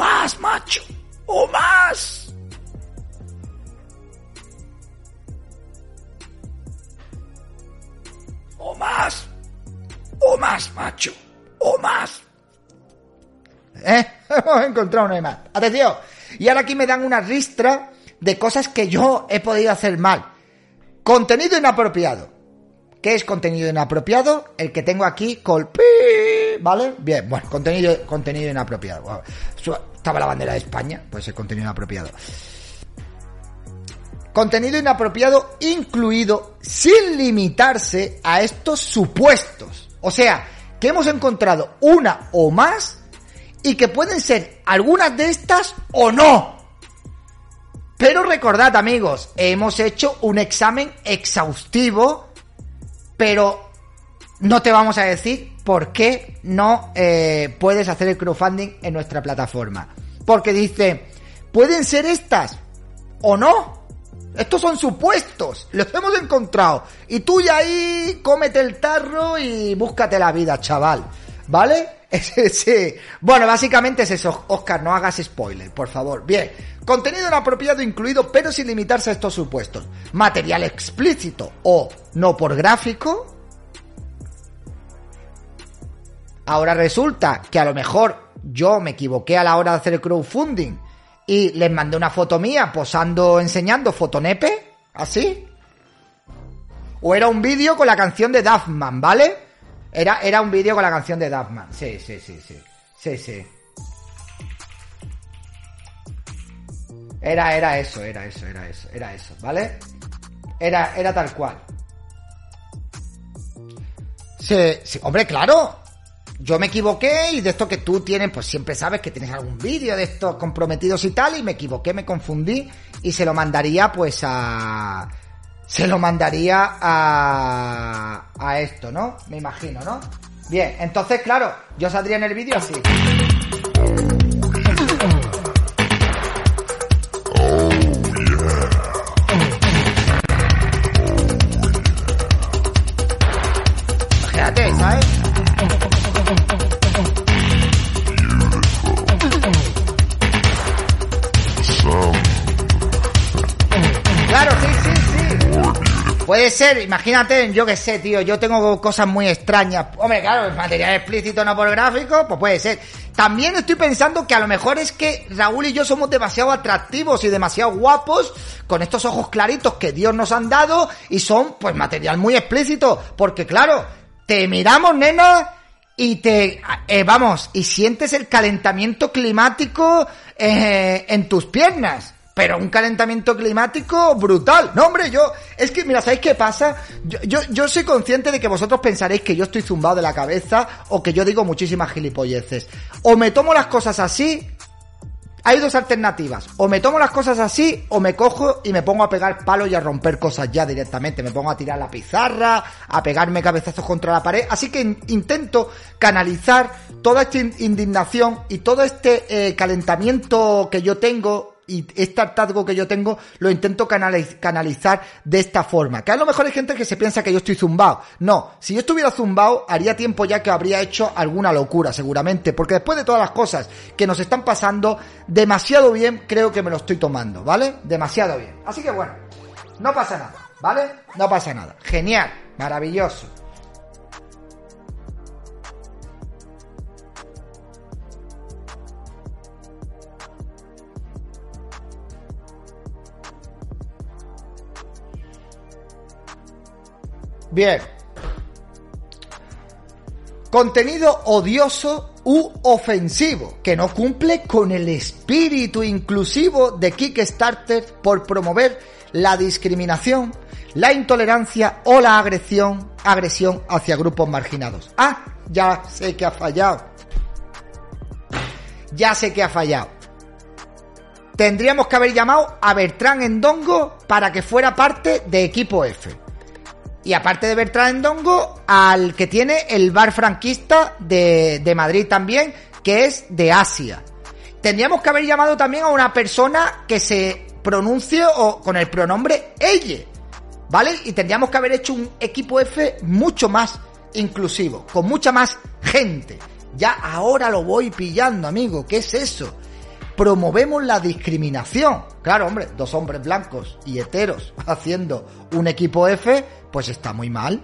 ¡O más, macho! ¡O más! ¡O más! ¡O más, macho! ¡O más! ¿Eh? Hemos encontrado una más. Atención. Y ahora aquí me dan una ristra de cosas que yo he podido hacer mal. Contenido inapropiado. ¿Qué es contenido inapropiado? El que tengo aquí, colpi, ¿vale? Bien, bueno, contenido, contenido inapropiado. Estaba la bandera de España, pues ser contenido inapropiado. Contenido inapropiado incluido sin limitarse a estos supuestos. O sea, que hemos encontrado una o más y que pueden ser algunas de estas o no. Pero recordad amigos, hemos hecho un examen exhaustivo, pero no te vamos a decir por qué no eh, puedes hacer el crowdfunding en nuestra plataforma. Porque dice, ¿pueden ser estas o no? Estos son supuestos, los hemos encontrado. Y tú ya ahí cómete el tarro y búscate la vida, chaval. ¿Vale? sí. Bueno, básicamente es eso. Oscar, no hagas spoiler, por favor. Bien. Contenido inapropiado incluido, pero sin limitarse a estos supuestos. Material explícito o no por gráfico. Ahora resulta que a lo mejor yo me equivoqué a la hora de hacer el crowdfunding y les mandé una foto mía posando, enseñando fotonepe, así. O era un vídeo con la canción de Duffman, ¿vale? Era, era un vídeo con la canción de Duffman. Sí, sí, sí, sí. Sí, sí. Era, era eso, era eso, era eso, era eso, ¿vale? Era, era tal cual. Sí, sí, hombre, claro yo me equivoqué y de esto que tú tienes, pues siempre sabes que tienes algún vídeo de estos comprometidos y tal, y me equivoqué, me confundí y se lo mandaría pues a... Se lo mandaría a... a esto, ¿no? Me imagino, ¿no? Bien, entonces claro, yo saldría en el vídeo así. Ser, imagínate, yo qué sé, tío, yo tengo cosas muy extrañas. Hombre, claro, material explícito no por gráfico, pues puede ser. También estoy pensando que a lo mejor es que Raúl y yo somos demasiado atractivos y demasiado guapos con estos ojos claritos que Dios nos han dado y son pues material muy explícito. Porque claro, te miramos, nena, y te, eh, vamos, y sientes el calentamiento climático eh, en tus piernas pero un calentamiento climático brutal. No, hombre, yo, es que, mira, ¿sabéis qué pasa? Yo, yo, yo, soy consciente de que vosotros pensaréis que yo estoy zumbado de la cabeza o que yo digo muchísimas gilipolleces. O me tomo las cosas así, hay dos alternativas. O me tomo las cosas así, o me cojo y me pongo a pegar palos y a romper cosas ya directamente. Me pongo a tirar la pizarra, a pegarme cabezazos contra la pared. Así que intento canalizar toda esta indignación y todo este eh, calentamiento que yo tengo y este hartazgo que yo tengo lo intento canalizar de esta forma. Que a lo mejor hay gente que se piensa que yo estoy zumbado. No, si yo estuviera zumbado, haría tiempo ya que habría hecho alguna locura, seguramente. Porque después de todas las cosas que nos están pasando, demasiado bien creo que me lo estoy tomando, ¿vale? Demasiado bien. Así que bueno, no pasa nada, ¿vale? No pasa nada. Genial, maravilloso. Bien. Contenido odioso u ofensivo, que no cumple con el espíritu inclusivo de Kickstarter por promover la discriminación, la intolerancia o la agresión, agresión hacia grupos marginados. Ah, ya sé que ha fallado. Ya sé que ha fallado. Tendríamos que haber llamado a Bertrán Endongo para que fuera parte de Equipo F. Y aparte de Bertrand Endongo, al que tiene el bar franquista de, de Madrid también, que es de Asia. Tendríamos que haber llamado también a una persona que se pronuncie o con el pronombre ella. ¿Vale? Y tendríamos que haber hecho un equipo F mucho más inclusivo, con mucha más gente. Ya ahora lo voy pillando, amigo. ¿Qué es eso? Promovemos la discriminación. Claro, hombre, dos hombres blancos y heteros haciendo un equipo F, pues está muy mal.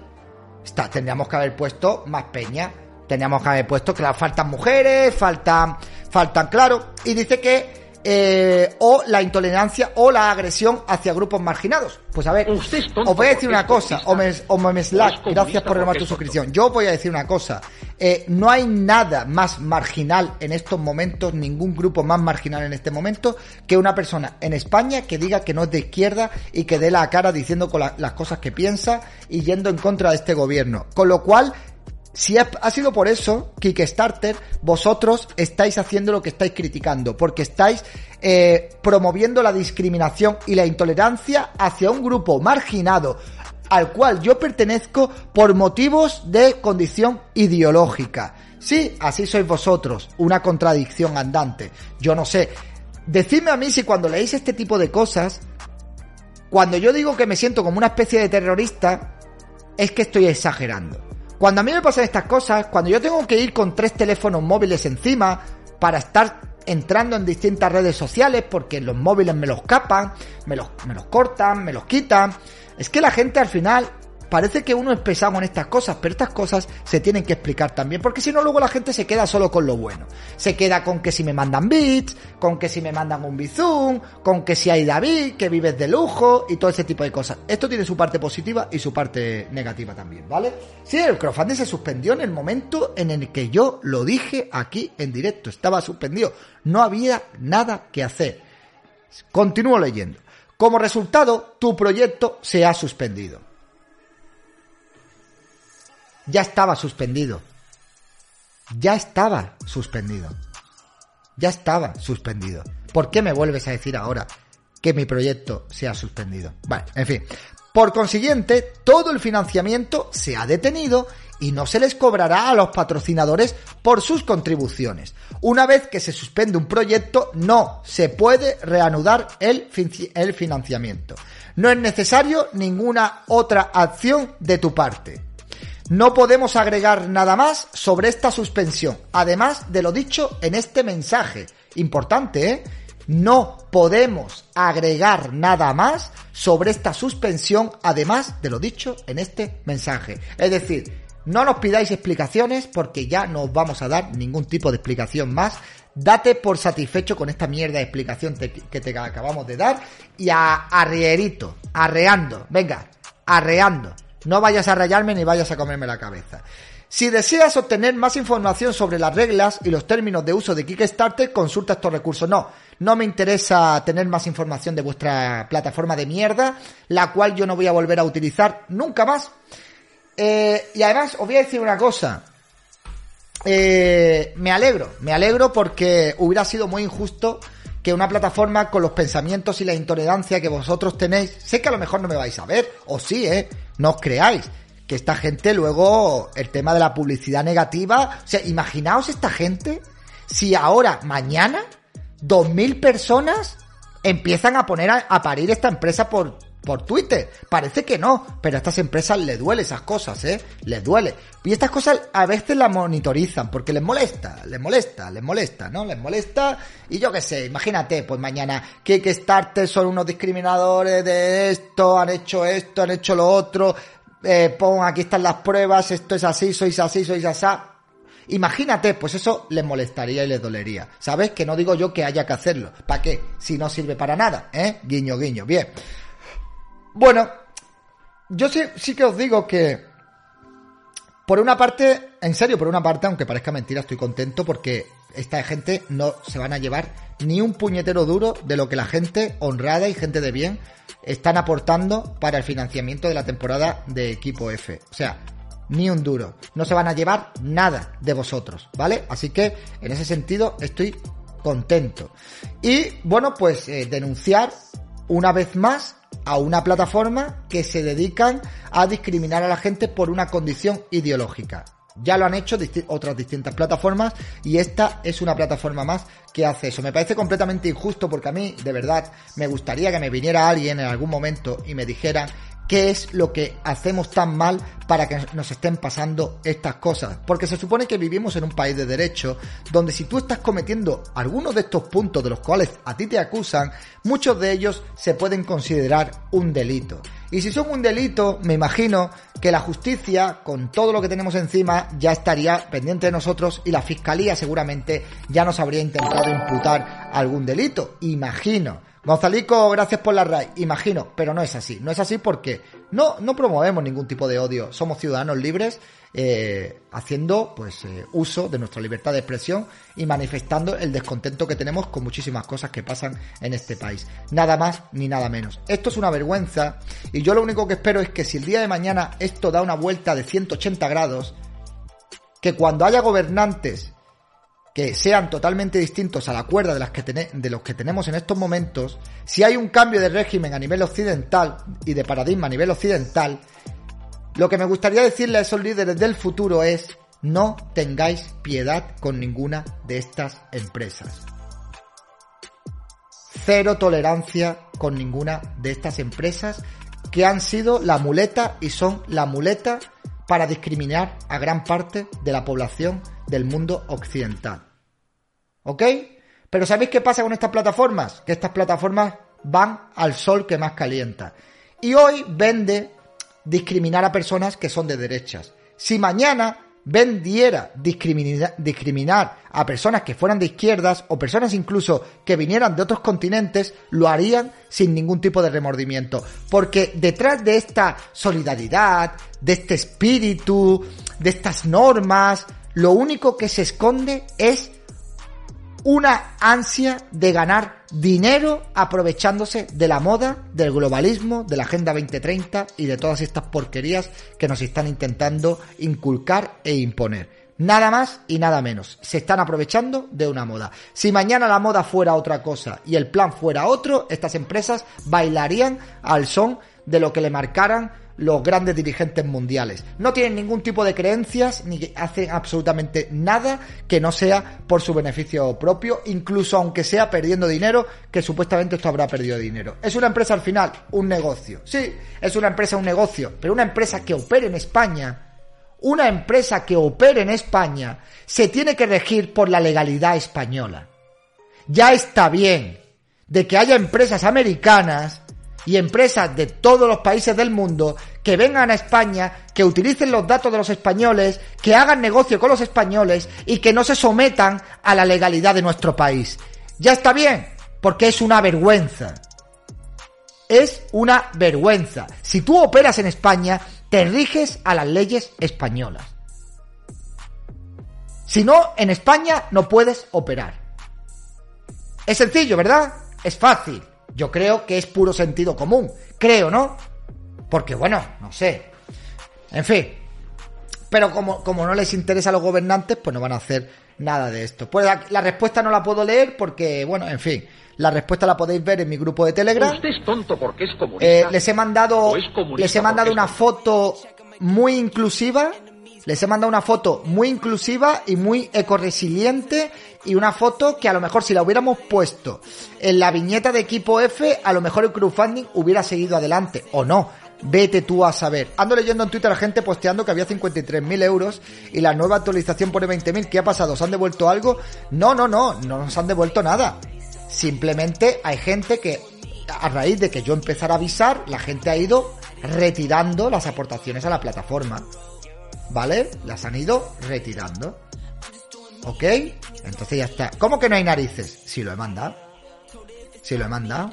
Está, tendríamos que haber puesto más peña. Tendríamos que haber puesto, que faltan mujeres, faltan, faltan, claro. Y dice que eh, o la intolerancia o la agresión hacia grupos marginados. Pues a ver, os voy a decir una cosa, o me, Slack, gracias por renovar tu suscripción. Yo voy a decir una cosa, eh, no hay nada más marginal en estos momentos, ningún grupo más marginal en este momento, que una persona en España que diga que no es de izquierda y que dé la cara diciendo con las cosas que piensa y yendo en contra de este gobierno. Con lo cual, si ha, sido por eso, Kickstarter, vosotros estáis haciendo lo que estáis criticando, porque estáis eh, promoviendo la discriminación y la intolerancia hacia un grupo marginado al cual yo pertenezco por motivos de condición ideológica. Sí, así sois vosotros, una contradicción andante. Yo no sé. Decidme a mí si cuando leéis este tipo de cosas, cuando yo digo que me siento como una especie de terrorista, es que estoy exagerando. Cuando a mí me pasan estas cosas, cuando yo tengo que ir con tres teléfonos móviles encima para estar entrando en distintas redes sociales porque los móviles me los capan, me los, me los cortan, me los quitan. Es que la gente al final parece que uno es pesado en estas cosas, pero estas cosas se tienen que explicar también, porque si no luego la gente se queda solo con lo bueno. Se queda con que si me mandan bits, con que si me mandan un bizum, con que si hay David, que vives de lujo y todo ese tipo de cosas. Esto tiene su parte positiva y su parte negativa también, ¿vale? Sí, el crowdfunding se suspendió en el momento en el que yo lo dije aquí en directo, estaba suspendido, no había nada que hacer. Continúo leyendo. Como resultado, tu proyecto se ha suspendido ya estaba suspendido. Ya estaba suspendido. Ya estaba suspendido. ¿Por qué me vuelves a decir ahora que mi proyecto se ha suspendido? Vale, en fin. Por consiguiente, todo el financiamiento se ha detenido y no se les cobrará a los patrocinadores por sus contribuciones. Una vez que se suspende un proyecto, no se puede reanudar el, financiamiento. No es necesario ninguna otra acción de tu parte. No podemos agregar nada más sobre esta suspensión, además de lo dicho en este mensaje. Importante, ¿eh? No podemos agregar nada más sobre esta suspensión, además de lo dicho en este mensaje. Es decir, no nos pidáis explicaciones porque ya no os vamos a dar ningún tipo de explicación más. Date por satisfecho con esta mierda de explicación que te acabamos de dar y a arrierito, arreando, venga, arreando. No vayas a rayarme ni vayas a comerme la cabeza. Si deseas obtener más información sobre las reglas y los términos de uso de Kickstarter, consulta estos recursos. No, no me interesa tener más información de vuestra plataforma de mierda, la cual yo no voy a volver a utilizar nunca más. Eh, y además, os voy a decir una cosa. Eh, me alegro, me alegro porque hubiera sido muy injusto que una plataforma con los pensamientos y la intolerancia que vosotros tenéis, sé que a lo mejor no me vais a ver, o sí, ¿eh? No os creáis. Que esta gente luego, el tema de la publicidad negativa, o sea, imaginaos esta gente si ahora, mañana, dos mil personas empiezan a poner a parir esta empresa por por Twitter. Parece que no, pero a estas empresas les duele esas cosas, ¿eh? Les duele. Y estas cosas a veces las monitorizan porque les molesta, les molesta, les molesta, ¿no? Les molesta. Y yo qué sé, imagínate, pues mañana Kickstarter son unos discriminadores de esto, han hecho esto, han hecho lo otro. Eh, pon, aquí están las pruebas, esto es así, sois así, sois así. Imagínate, pues eso les molestaría y les dolería. ¿Sabes? Que no digo yo que haya que hacerlo. ¿Para qué? Si no sirve para nada, ¿eh? Guiño, guiño. Bien. Bueno, yo sí, sí que os digo que, por una parte, en serio, por una parte, aunque parezca mentira, estoy contento porque esta gente no se van a llevar ni un puñetero duro de lo que la gente honrada y gente de bien están aportando para el financiamiento de la temporada de equipo F. O sea, ni un duro. No se van a llevar nada de vosotros, ¿vale? Así que en ese sentido estoy contento. Y bueno, pues eh, denunciar una vez más a una plataforma que se dedican a discriminar a la gente por una condición ideológica. Ya lo han hecho otras distintas plataformas y esta es una plataforma más que hace eso. Me parece completamente injusto porque a mí, de verdad, me gustaría que me viniera alguien en algún momento y me dijera qué es lo que hacemos tan mal para que nos estén pasando estas cosas. Porque se supone que vivimos en un país de derecho donde si tú estás cometiendo algunos de estos puntos de los cuales a ti te acusan, muchos de ellos se pueden considerar un delito. Y si son un delito, me imagino que la justicia, con todo lo que tenemos encima, ya estaría pendiente de nosotros y la fiscalía seguramente ya nos habría intentado imputar algún delito. Imagino. Gonzalico, gracias por la RAI. Imagino, pero no es así. No es así porque no, no promovemos ningún tipo de odio. Somos ciudadanos libres eh, haciendo pues eh, uso de nuestra libertad de expresión y manifestando el descontento que tenemos con muchísimas cosas que pasan en este país. Nada más ni nada menos. Esto es una vergüenza y yo lo único que espero es que si el día de mañana esto da una vuelta de 180 grados, que cuando haya gobernantes que sean totalmente distintos a la cuerda de, las que de los que tenemos en estos momentos, si hay un cambio de régimen a nivel occidental y de paradigma a nivel occidental, lo que me gustaría decirle a esos líderes del futuro es no tengáis piedad con ninguna de estas empresas. Cero tolerancia con ninguna de estas empresas que han sido la muleta y son la muleta para discriminar a gran parte de la población del mundo occidental. ¿Ok? Pero ¿sabéis qué pasa con estas plataformas? Que estas plataformas van al sol que más calienta. Y hoy vende discriminar a personas que son de derechas. Si mañana vendiera discriminar, discriminar, a personas que fueran de izquierdas o personas incluso que vinieran de otros continentes, lo harían sin ningún tipo de remordimiento. Porque detrás de esta solidaridad, de este espíritu, de estas normas, lo único que se esconde es una ansia de ganar dinero aprovechándose de la moda, del globalismo, de la Agenda 2030 y de todas estas porquerías que nos están intentando inculcar e imponer. Nada más y nada menos. Se están aprovechando de una moda. Si mañana la moda fuera otra cosa y el plan fuera otro, estas empresas bailarían al son de lo que le marcaran los grandes dirigentes mundiales. No tienen ningún tipo de creencias ni hacen absolutamente nada que no sea por su beneficio propio, incluso aunque sea perdiendo dinero, que supuestamente esto habrá perdido dinero. Es una empresa al final, un negocio. Sí, es una empresa, un negocio, pero una empresa que opere en España, una empresa que opere en España, se tiene que regir por la legalidad española. Ya está bien de que haya empresas americanas y empresas de todos los países del mundo que vengan a España, que utilicen los datos de los españoles, que hagan negocio con los españoles y que no se sometan a la legalidad de nuestro país. Ya está bien, porque es una vergüenza. Es una vergüenza. Si tú operas en España, te riges a las leyes españolas. Si no, en España no puedes operar. Es sencillo, ¿verdad? Es fácil. Yo creo que es puro sentido común. Creo, ¿no? Porque, bueno, no sé. En fin. Pero como, como no les interesa a los gobernantes, pues no van a hacer nada de esto. Pues la, respuesta no la puedo leer porque, bueno, en fin. La respuesta la podéis ver en mi grupo de Telegram. Usted es tonto porque es comunista. Eh, les he mandado, les he mandado una foto muy inclusiva les he mandado una foto muy inclusiva y muy ecoresiliente y una foto que a lo mejor si la hubiéramos puesto en la viñeta de equipo F, a lo mejor el crowdfunding hubiera seguido adelante o no. Vete tú a saber. Ando leyendo en Twitter a gente posteando que había 53.000 euros y la nueva actualización pone 20.000. ¿Qué ha pasado? ¿Os han devuelto algo? No, no, no, no nos han devuelto nada. Simplemente hay gente que, a raíz de que yo empezara a avisar, la gente ha ido retirando las aportaciones a la plataforma. ¿Vale? Las han ido retirando. ¿Ok? Entonces ya está. ¿Cómo que no hay narices? Si lo he mandado. Si lo he mandado.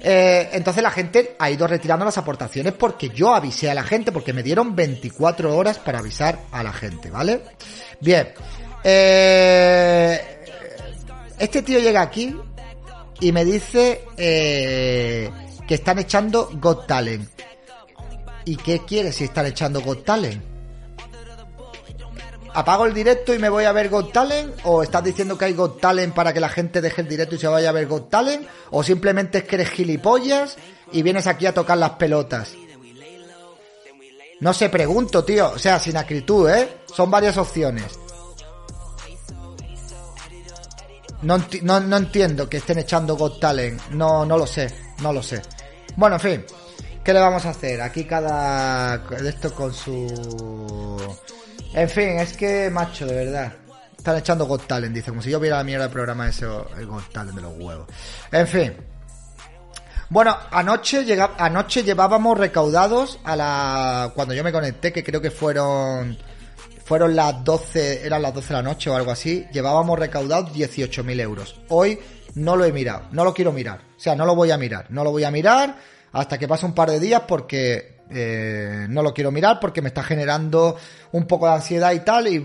Eh, entonces la gente ha ido retirando las aportaciones porque yo avisé a la gente, porque me dieron 24 horas para avisar a la gente, ¿vale? Bien. Eh, este tío llega aquí y me dice eh, que están echando Got Talent. ¿Y qué quiere si están echando Got Talent? ¿Apago el directo y me voy a ver Got Talent? ¿O estás diciendo que hay Got Talent para que la gente deje el directo y se vaya a ver Got Talent? ¿O simplemente es que eres gilipollas y vienes aquí a tocar las pelotas? No sé, pregunto, tío. O sea, sin acritud, ¿eh? Son varias opciones. No, no, entiendo que estén echando Got Talent. No, no lo sé. No lo sé. Bueno, en fin. ¿Qué le vamos a hacer? Aquí cada... Esto con su... En fin, es que, macho, de verdad. Están echando Got Talent, dice, como si yo viera la mierda del programa ese, el Got Talent de los huevos. En fin. Bueno, anoche, llega, anoche llevábamos recaudados a la... Cuando yo me conecté, que creo que fueron... Fueron las 12, eran las 12 de la noche o algo así, llevábamos recaudados 18.000 euros. Hoy no lo he mirado, no lo quiero mirar. O sea, no lo voy a mirar, no lo voy a mirar hasta que pase un par de días porque eh, no lo quiero mirar porque me está generando un poco de ansiedad y tal, y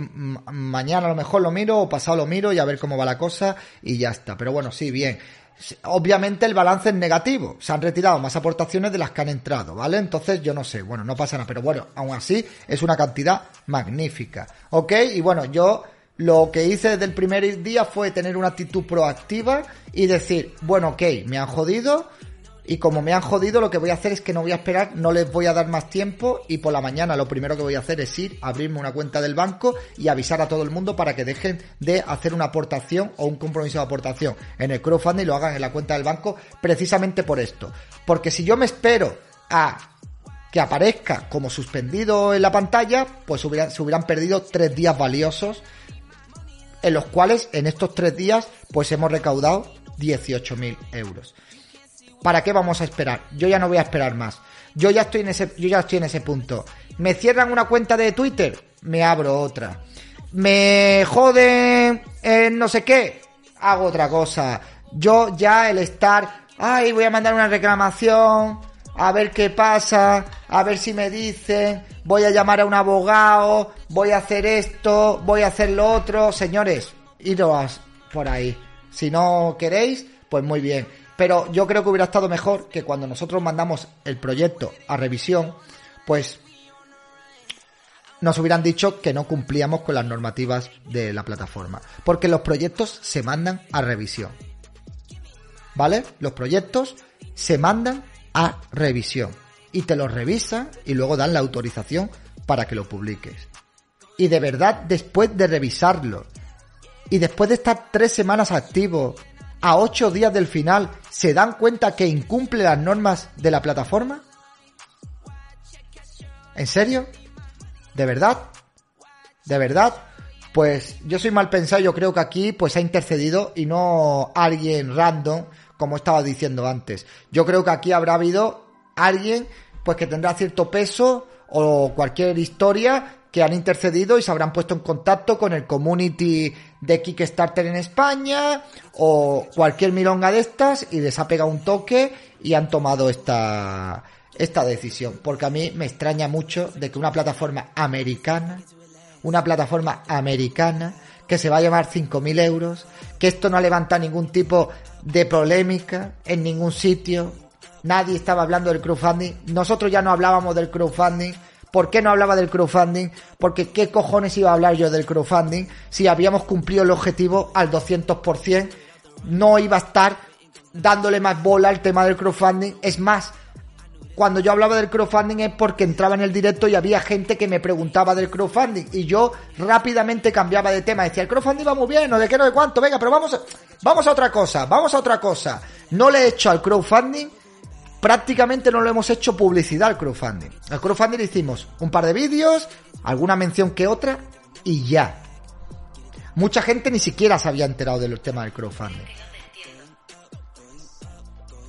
mañana a lo mejor lo miro o pasado lo miro y a ver cómo va la cosa y ya está. Pero bueno, sí, bien. Obviamente el balance es negativo, se han retirado más aportaciones de las que han entrado, ¿vale? Entonces yo no sé, bueno, no pasa nada, pero bueno, aún así es una cantidad magnífica, ¿ok? Y bueno, yo lo que hice desde el primer día fue tener una actitud proactiva y decir, bueno, ok, me han jodido, y como me han jodido, lo que voy a hacer es que no voy a esperar, no les voy a dar más tiempo y por la mañana lo primero que voy a hacer es ir, abrirme una cuenta del banco y avisar a todo el mundo para que dejen de hacer una aportación o un compromiso de aportación en el crowdfunding y lo hagan en la cuenta del banco precisamente por esto. Porque si yo me espero a que aparezca como suspendido en la pantalla, pues se hubieran perdido tres días valiosos en los cuales en estos tres días pues hemos recaudado 18.000 euros. ¿Para qué vamos a esperar? Yo ya no voy a esperar más. Yo ya estoy en ese, yo ya estoy en ese punto. ¿Me cierran una cuenta de Twitter? Me abro otra. ¿Me joden en no sé qué? Hago otra cosa. Yo ya el estar, ay, voy a mandar una reclamación, a ver qué pasa, a ver si me dicen, voy a llamar a un abogado, voy a hacer esto, voy a hacer lo otro. Señores, iros por ahí. Si no queréis, pues muy bien. Pero yo creo que hubiera estado mejor que cuando nosotros mandamos el proyecto a revisión, pues nos hubieran dicho que no cumplíamos con las normativas de la plataforma. Porque los proyectos se mandan a revisión. ¿Vale? Los proyectos se mandan a revisión. Y te los revisan y luego dan la autorización para que lo publiques. Y de verdad, después de revisarlo, y después de estar tres semanas activo, a ocho días del final, se dan cuenta que incumple las normas de la plataforma? ¿En serio? ¿De verdad? ¿De verdad? Pues yo soy mal pensado, yo creo que aquí pues ha intercedido y no alguien random, como estaba diciendo antes. Yo creo que aquí habrá habido alguien pues que tendrá cierto peso o cualquier historia que han intercedido y se habrán puesto en contacto con el community de Kickstarter en España o cualquier milonga de estas y les ha pegado un toque y han tomado esta, esta decisión. Porque a mí me extraña mucho de que una plataforma americana, una plataforma americana que se va a llamar 5.000 euros, que esto no levanta ningún tipo de polémica en ningún sitio, nadie estaba hablando del crowdfunding, nosotros ya no hablábamos del crowdfunding, ¿Por qué no hablaba del crowdfunding? Porque qué cojones iba a hablar yo del crowdfunding si habíamos cumplido el objetivo al 200%. No iba a estar dándole más bola al tema del crowdfunding. Es más, cuando yo hablaba del crowdfunding es porque entraba en el directo y había gente que me preguntaba del crowdfunding y yo rápidamente cambiaba de tema. Decía, el crowdfunding va muy bien, o de qué, no de cuánto, venga, pero vamos vamos a otra cosa, vamos a otra cosa. No le he hecho al crowdfunding prácticamente no lo hemos hecho publicidad al crowdfunding. Al crowdfunding hicimos un par de vídeos, alguna mención que otra y ya. Mucha gente ni siquiera se había enterado del tema del crowdfunding.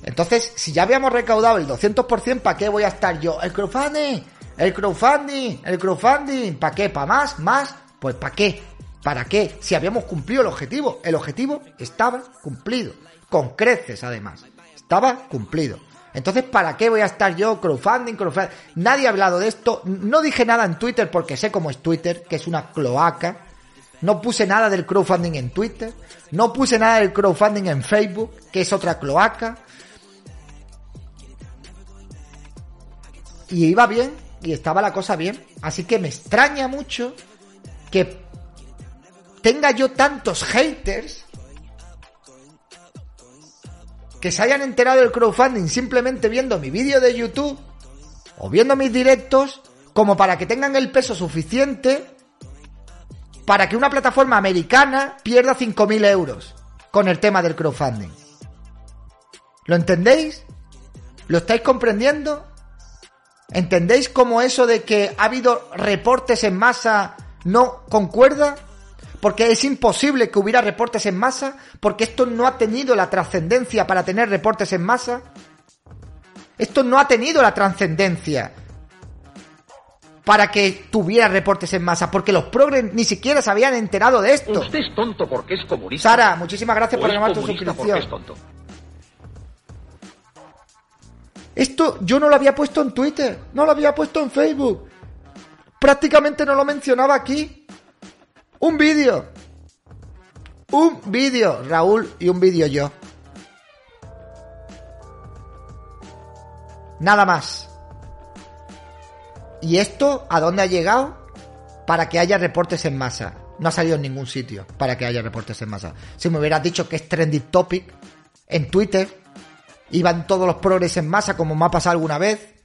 Entonces, si ya habíamos recaudado el 200%, ¿para qué voy a estar yo? El crowdfunding, el crowdfunding, el crowdfunding, ¿para qué? ¿Para más? ¿Más? Pues ¿para qué? ¿Para qué? Si habíamos cumplido el objetivo. El objetivo estaba cumplido. Con creces, además. Estaba cumplido. Entonces, ¿para qué voy a estar yo crowdfunding, crowdfunding? Nadie ha hablado de esto. No dije nada en Twitter porque sé cómo es Twitter, que es una cloaca. No puse nada del crowdfunding en Twitter. No puse nada del crowdfunding en Facebook, que es otra cloaca. Y iba bien, y estaba la cosa bien. Así que me extraña mucho que tenga yo tantos haters que se hayan enterado del crowdfunding simplemente viendo mi vídeo de YouTube o viendo mis directos, como para que tengan el peso suficiente para que una plataforma americana pierda 5.000 euros con el tema del crowdfunding. ¿Lo entendéis? ¿Lo estáis comprendiendo? ¿Entendéis cómo eso de que ha habido reportes en masa no concuerda? Porque es imposible que hubiera reportes en masa, porque esto no ha tenido la trascendencia para tener reportes en masa. Esto no ha tenido la trascendencia para que tuviera reportes en masa, porque los progres ni siquiera se habían enterado de esto. Usted es tonto porque es comunista. Sara, muchísimas gracias por llamar tu suscripción. Esto yo no lo había puesto en Twitter, no lo había puesto en Facebook. Prácticamente no lo mencionaba aquí. Un vídeo. Un vídeo, Raúl, y un vídeo yo. Nada más. ¿Y esto a dónde ha llegado? Para que haya reportes en masa. No ha salido en ningún sitio para que haya reportes en masa. Si me hubieras dicho que es trending topic en Twitter, iban todos los progres en masa como me ha pasado alguna vez,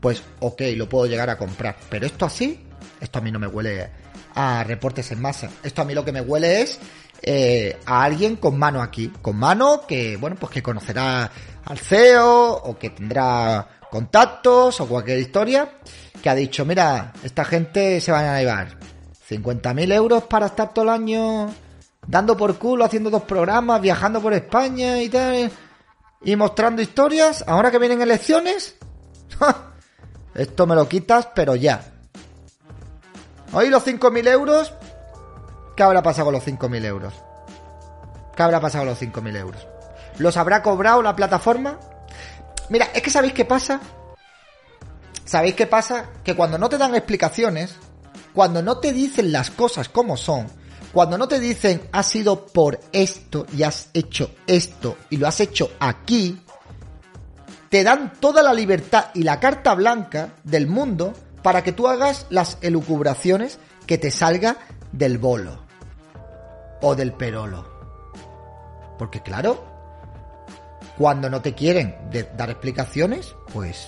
pues ok, lo puedo llegar a comprar. Pero esto así, esto a mí no me huele a reportes en masa. Esto a mí lo que me huele es eh, a alguien con mano aquí. Con mano que, bueno, pues que conocerá al CEO o que tendrá contactos o cualquier historia que ha dicho, mira, esta gente se van a llevar 50.000 euros para estar todo el año dando por culo, haciendo dos programas, viajando por España y tal, y mostrando historias, ahora que vienen elecciones, esto me lo quitas, pero ya. Hoy los 5.000 euros, ¿qué habrá pasado los 5.000 euros? ¿Qué habrá pasado los 5.000 euros? ¿Los habrá cobrado la plataforma? Mira, es que sabéis qué pasa. ¿Sabéis qué pasa? Que cuando no te dan explicaciones, cuando no te dicen las cosas como son, cuando no te dicen has sido por esto y has hecho esto y lo has hecho aquí, te dan toda la libertad y la carta blanca del mundo para que tú hagas las elucubraciones que te salga del bolo o del perolo. Porque claro, cuando no te quieren dar explicaciones, pues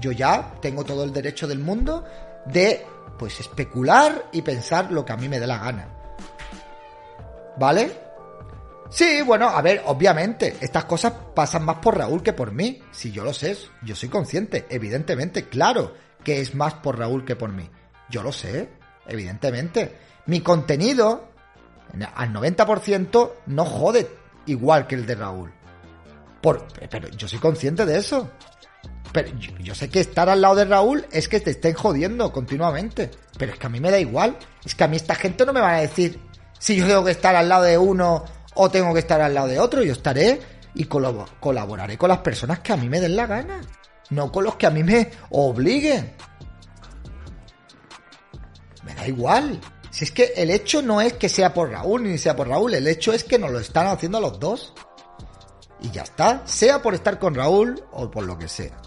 yo ya tengo todo el derecho del mundo de pues especular y pensar lo que a mí me dé la gana. ¿Vale? Sí, bueno, a ver, obviamente, estas cosas pasan más por Raúl que por mí. Si yo lo sé, yo soy consciente, evidentemente, claro que es más por Raúl que por mí. Yo lo sé, evidentemente. Mi contenido, al 90%, no jode igual que el de Raúl. Por, pero yo soy consciente de eso. Pero yo, sé que estar al lado de Raúl es que te estén jodiendo continuamente. Pero es que a mí me da igual. Es que a mí esta gente no me va a decir si yo tengo que estar al lado de uno o tengo que estar al lado de otro. Yo estaré y colaboraré con las personas que a mí me den la gana. No con los que a mí me obliguen. Me da igual. Si es que el hecho no es que sea por Raúl ni sea por Raúl, el hecho es que nos lo están haciendo los dos. Y ya está, sea por estar con Raúl o por lo que sea.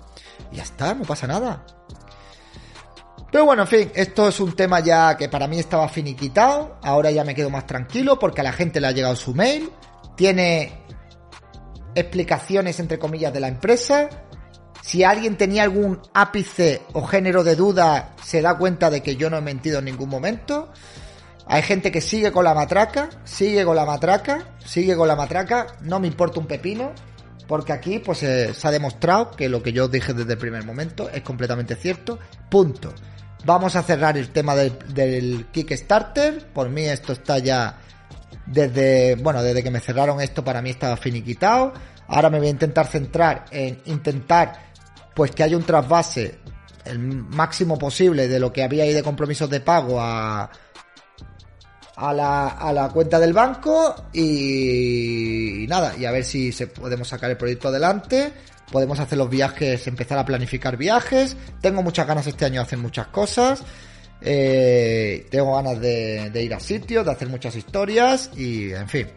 Y ya está, no pasa nada. Pero bueno, en fin, esto es un tema ya que para mí estaba finiquitado. Ahora ya me quedo más tranquilo porque a la gente le ha llegado su mail. Tiene explicaciones entre comillas de la empresa. Si alguien tenía algún ápice o género de duda, se da cuenta de que yo no he mentido en ningún momento. Hay gente que sigue con la matraca, sigue con la matraca, sigue con la matraca, no me importa un pepino, porque aquí pues se ha demostrado que lo que yo dije desde el primer momento es completamente cierto. Punto. Vamos a cerrar el tema del, del Kickstarter. Por mí esto está ya desde, bueno, desde que me cerraron esto para mí estaba finiquitado. Ahora me voy a intentar centrar en intentar pues que haya un trasvase el máximo posible de lo que había ahí de compromisos de pago a, a la, a la cuenta del banco y, nada, y a ver si se podemos sacar el proyecto adelante, podemos hacer los viajes, empezar a planificar viajes, tengo muchas ganas este año de hacer muchas cosas, eh, tengo ganas de ir a sitios, de hacer muchas historias y en fin.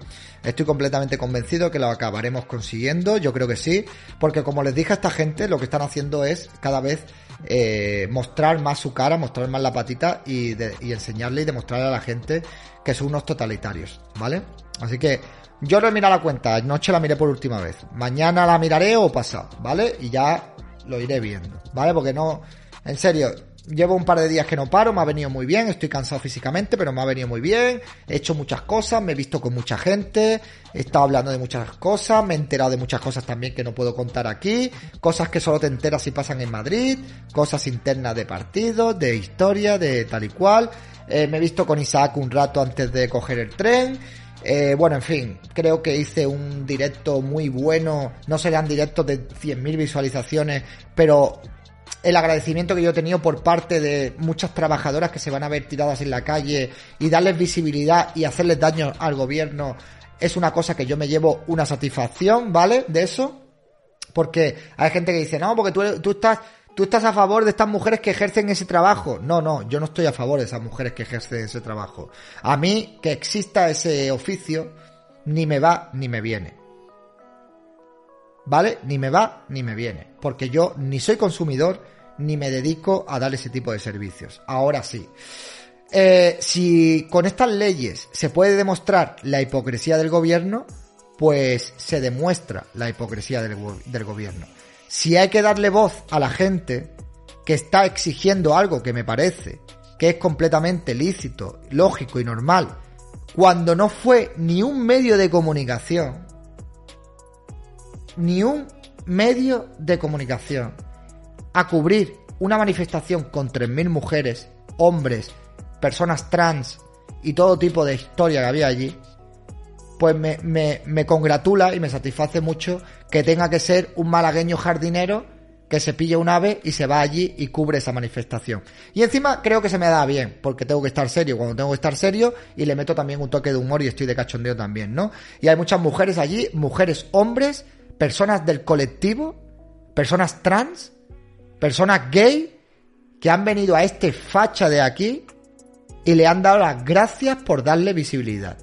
Estoy completamente convencido que lo acabaremos consiguiendo, yo creo que sí, porque como les dije a esta gente, lo que están haciendo es cada vez eh, mostrar más su cara, mostrar más la patita y, y enseñarle y demostrarle a la gente que son unos totalitarios, ¿vale? Así que yo no he mirado la cuenta, anoche la miré por última vez, mañana la miraré o pasado, ¿vale? Y ya lo iré viendo, ¿vale? Porque no, en serio, Llevo un par de días que no paro, me ha venido muy bien, estoy cansado físicamente, pero me ha venido muy bien, he hecho muchas cosas, me he visto con mucha gente, he estado hablando de muchas cosas, me he enterado de muchas cosas también que no puedo contar aquí, cosas que solo te enteras si pasan en Madrid, cosas internas de partidos, de historia, de tal y cual, eh, me he visto con Isaac un rato antes de coger el tren, eh, bueno, en fin, creo que hice un directo muy bueno. No serán directos de 100.000 visualizaciones, pero el agradecimiento que yo he tenido por parte de muchas trabajadoras que se van a ver tiradas en la calle y darles visibilidad y hacerles daño al gobierno es una cosa que yo me llevo una satisfacción, ¿vale? De eso. Porque hay gente que dice, no, porque tú, tú estás tú estás a favor de estas mujeres que ejercen ese trabajo. No, no, yo no estoy a favor de esas mujeres que ejercen ese trabajo. A mí que exista ese oficio ni me va ni me viene. ¿Vale? Ni me va ni me viene. Porque yo ni soy consumidor ni me dedico a dar ese tipo de servicios. Ahora sí. Eh, si con estas leyes se puede demostrar la hipocresía del gobierno, pues se demuestra la hipocresía del, del gobierno. Si hay que darle voz a la gente que está exigiendo algo que me parece que es completamente lícito, lógico y normal, cuando no fue ni un medio de comunicación, ni un medio de comunicación a cubrir una manifestación con 3.000 mujeres, hombres, personas trans y todo tipo de historia que había allí, pues me, me, me congratula y me satisface mucho que tenga que ser un malagueño jardinero que se pille un ave y se va allí y cubre esa manifestación. Y encima creo que se me da bien, porque tengo que estar serio cuando tengo que estar serio y le meto también un toque de humor y estoy de cachondeo también, ¿no? Y hay muchas mujeres allí, mujeres, hombres, personas del colectivo, personas trans, personas gay, que han venido a este facha de aquí y le han dado las gracias por darle visibilidad.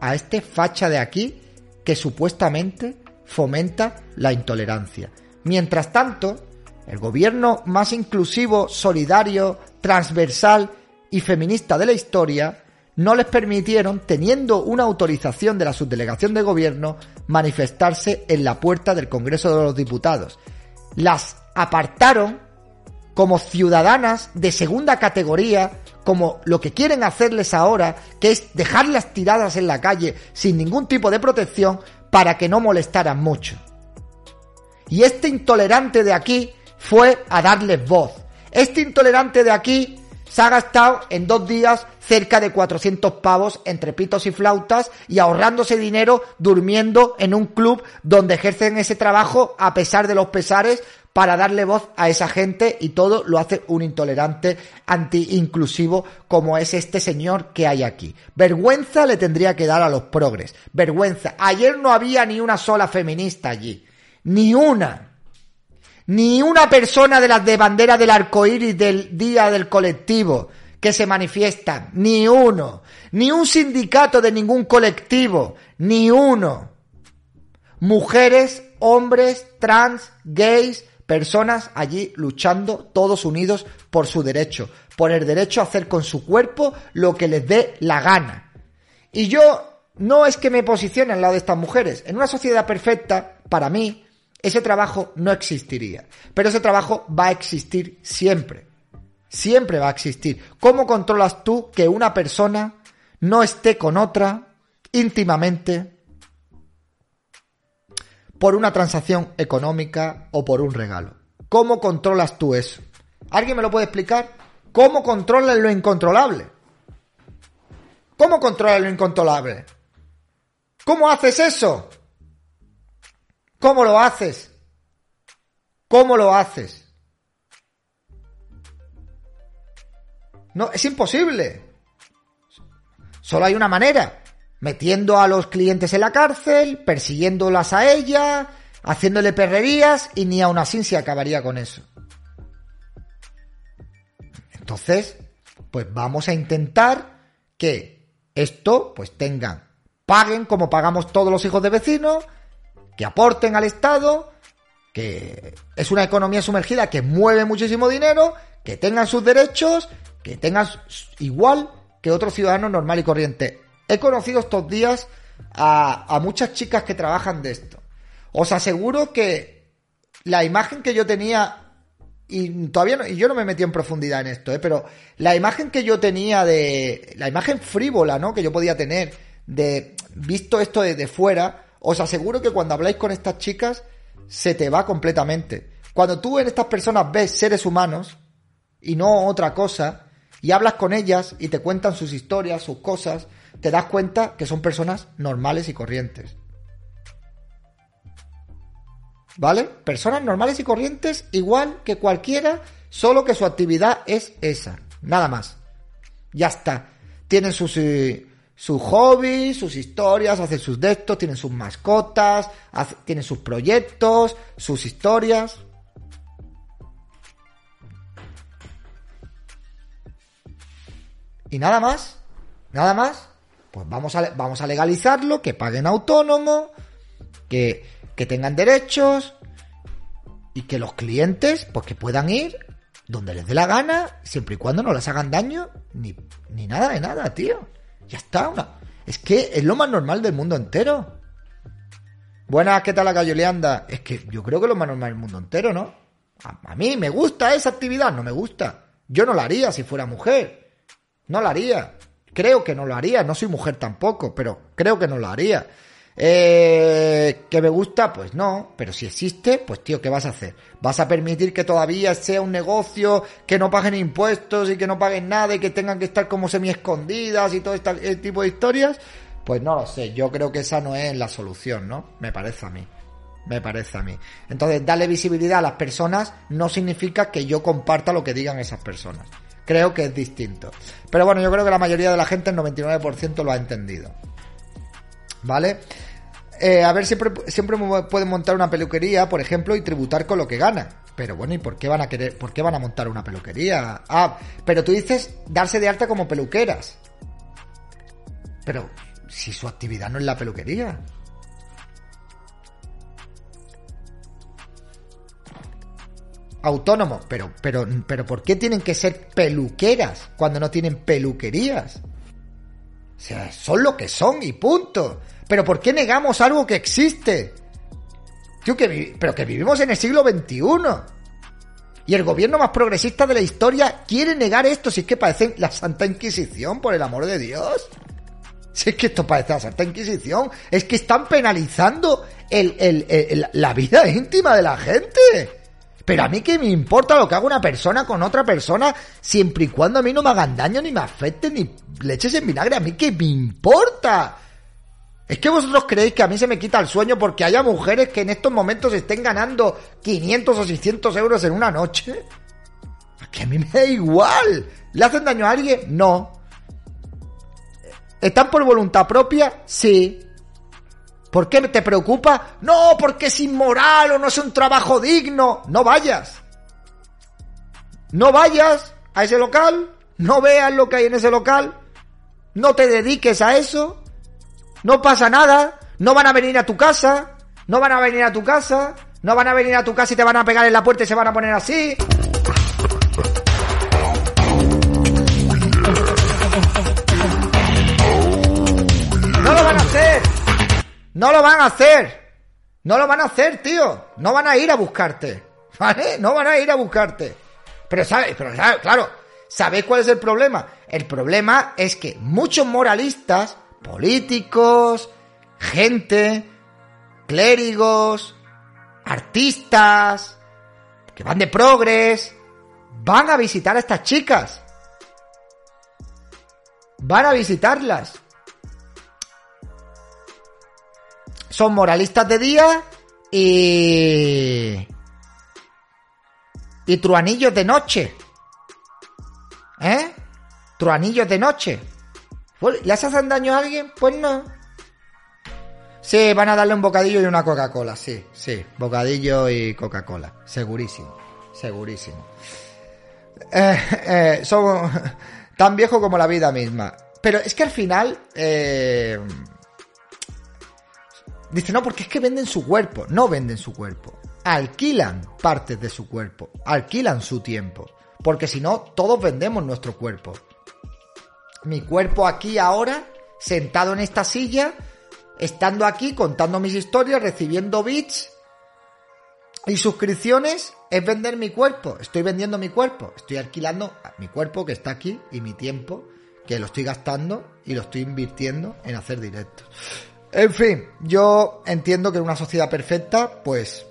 A este facha de aquí que supuestamente fomenta la intolerancia. Mientras tanto, el gobierno más inclusivo, solidario, transversal y feminista de la historia no les permitieron, teniendo una autorización de la subdelegación de gobierno, manifestarse en la puerta del Congreso de los Diputados. Las apartaron como ciudadanas de segunda categoría, como lo que quieren hacerles ahora, que es dejarlas tiradas en la calle sin ningún tipo de protección para que no molestaran mucho. Y este intolerante de aquí fue a darles voz. Este intolerante de aquí se ha gastado en dos días cerca de 400 pavos entre pitos y flautas y ahorrándose dinero durmiendo en un club donde ejercen ese trabajo a pesar de los pesares para darle voz a esa gente y todo lo hace un intolerante anti-inclusivo como es este señor que hay aquí. Vergüenza le tendría que dar a los progres. Vergüenza. Ayer no había ni una sola feminista allí. Ni una. Ni una persona de las de bandera del arco iris del día del colectivo que se manifiestan. Ni uno. Ni un sindicato de ningún colectivo. Ni uno. Mujeres, hombres, trans, gays, personas allí luchando todos unidos por su derecho, por el derecho a hacer con su cuerpo lo que les dé la gana. Y yo no es que me posicione al lado de estas mujeres. En una sociedad perfecta, para mí, ese trabajo no existiría. Pero ese trabajo va a existir siempre. Siempre va a existir. ¿Cómo controlas tú que una persona no esté con otra íntimamente por una transacción económica o por un regalo? ¿Cómo controlas tú eso? ¿Alguien me lo puede explicar? ¿Cómo controlas lo incontrolable? ¿Cómo controlas lo incontrolable? ¿Cómo haces eso? ¿Cómo lo haces? ¿Cómo lo haces? No, es imposible. Solo hay una manera. Metiendo a los clientes en la cárcel, persiguiéndolas a ella, haciéndole perrerías y ni aún así se acabaría con eso. Entonces, pues vamos a intentar que esto pues tengan, paguen como pagamos todos los hijos de vecinos, que aporten al Estado, que es una economía sumergida que mueve muchísimo dinero, que tengan sus derechos, que tengan igual que otro ciudadano normal y corriente. He conocido estos días a, muchas chicas que trabajan de esto. Os aseguro que la imagen que yo tenía y todavía no, y yo no me metí en profundidad en esto, ¿eh? pero la imagen que yo tenía de, la imagen frívola, ¿no? Que yo podía tener de, visto esto desde fuera, os aseguro que cuando habláis con estas chicas, se te va completamente. Cuando tú en estas personas ves seres humanos y no otra cosa, y hablas con ellas y te cuentan sus historias, sus cosas, te das cuenta que son personas normales y corrientes. ¿Vale? Personas normales y corrientes igual que cualquiera, solo que su actividad es esa, nada más. Ya está. Tienen sus, eh, sus hobbies, sus historias, hacen sus destos, tienen sus mascotas, tienen sus proyectos, sus historias. Y nada más, nada más, pues vamos a, vamos a legalizarlo, que paguen autónomo, que, que tengan derechos y que los clientes, pues que puedan ir donde les dé la gana, siempre y cuando no les hagan daño, ni, ni nada de nada, tío. Ya está, una... Es que es lo más normal del mundo entero. Buenas, ¿qué tal la anda? Es que yo creo que es lo más normal del mundo entero, ¿no? A, mí me gusta esa actividad, no me gusta. Yo no la haría si fuera mujer. No la haría. Creo que no lo haría. No soy mujer tampoco, pero creo que no lo haría. Eh, ¿Que me gusta? Pues no, pero si existe, pues tío, ¿qué vas a hacer? ¿Vas a permitir que todavía sea un negocio, que no paguen impuestos y que no paguen nada y que tengan que estar como semi escondidas y todo este tipo de historias? Pues no lo sé, yo creo que esa no es la solución, ¿no? Me parece a mí. Me parece a mí. Entonces, darle visibilidad a las personas no significa que yo comparta lo que digan esas personas. Creo que es distinto. Pero bueno, yo creo que la mayoría de la gente, el 99%, lo ha entendido. ¿Vale? Eh, a ver, siempre, siempre pueden montar una peluquería, por ejemplo, y tributar con lo que gana. Pero bueno, ¿y por qué van a querer, por qué van a montar una peluquería? Ah, pero tú dices darse de alta como peluqueras. Pero si su actividad no es la peluquería. Autónomo, pero, pero, pero ¿por qué tienen que ser peluqueras cuando no tienen peluquerías? O sea, son lo que son y punto. Pero ¿por qué negamos algo que existe? Tío, que pero que vivimos en el siglo XXI. Y el gobierno más progresista de la historia quiere negar esto, si es que parece la Santa Inquisición, por el amor de Dios. Si es que esto parece la Santa Inquisición, es que están penalizando la vida íntima de la gente. Pero a mí que me importa lo que haga una persona con otra persona, siempre y cuando a mí no me hagan daño, ni me afecten, ni leches en vinagre, a mí que me importa. ¿Es que vosotros creéis que a mí se me quita el sueño porque haya mujeres que en estos momentos estén ganando 500 o 600 euros en una noche? Que a mí me da igual. ¿Le hacen daño a alguien? No. ¿Están por voluntad propia? Sí. ¿Por qué te preocupa? No, porque es inmoral o no es un trabajo digno. No vayas. No vayas a ese local. No veas lo que hay en ese local. No te dediques a eso. No pasa nada, no van a venir a tu casa, no van a venir a tu casa, no van a venir a tu casa y te van a pegar en la puerta y se van a poner así. No lo van a hacer. No lo van a hacer, tío. No van a ir a buscarte. ¿Vale? No van a ir a buscarte. Pero sabes, pero claro, ¿sabéis cuál es el problema? El problema es que muchos moralistas políticos, gente, clérigos, artistas, que van de progres, van a visitar a estas chicas. Van a visitarlas. Son moralistas de día y... Y truanillos de noche. ¿Eh? Truanillos de noche. ¿Les hacen daño a alguien? Pues no. Sí, van a darle un bocadillo y una Coca-Cola, sí, sí, bocadillo y Coca-Cola, segurísimo, segurísimo. Eh, eh, son tan viejos como la vida misma. Pero es que al final... Eh, dice, no, porque es que venden su cuerpo. No venden su cuerpo. Alquilan partes de su cuerpo. Alquilan su tiempo. Porque si no, todos vendemos nuestro cuerpo mi cuerpo aquí ahora, sentado en esta silla, estando aquí, contando mis historias, recibiendo bits y suscripciones, es vender mi cuerpo. Estoy vendiendo mi cuerpo. Estoy alquilando mi cuerpo que está aquí y mi tiempo que lo estoy gastando y lo estoy invirtiendo en hacer directos. En fin, yo entiendo que en una sociedad perfecta, pues...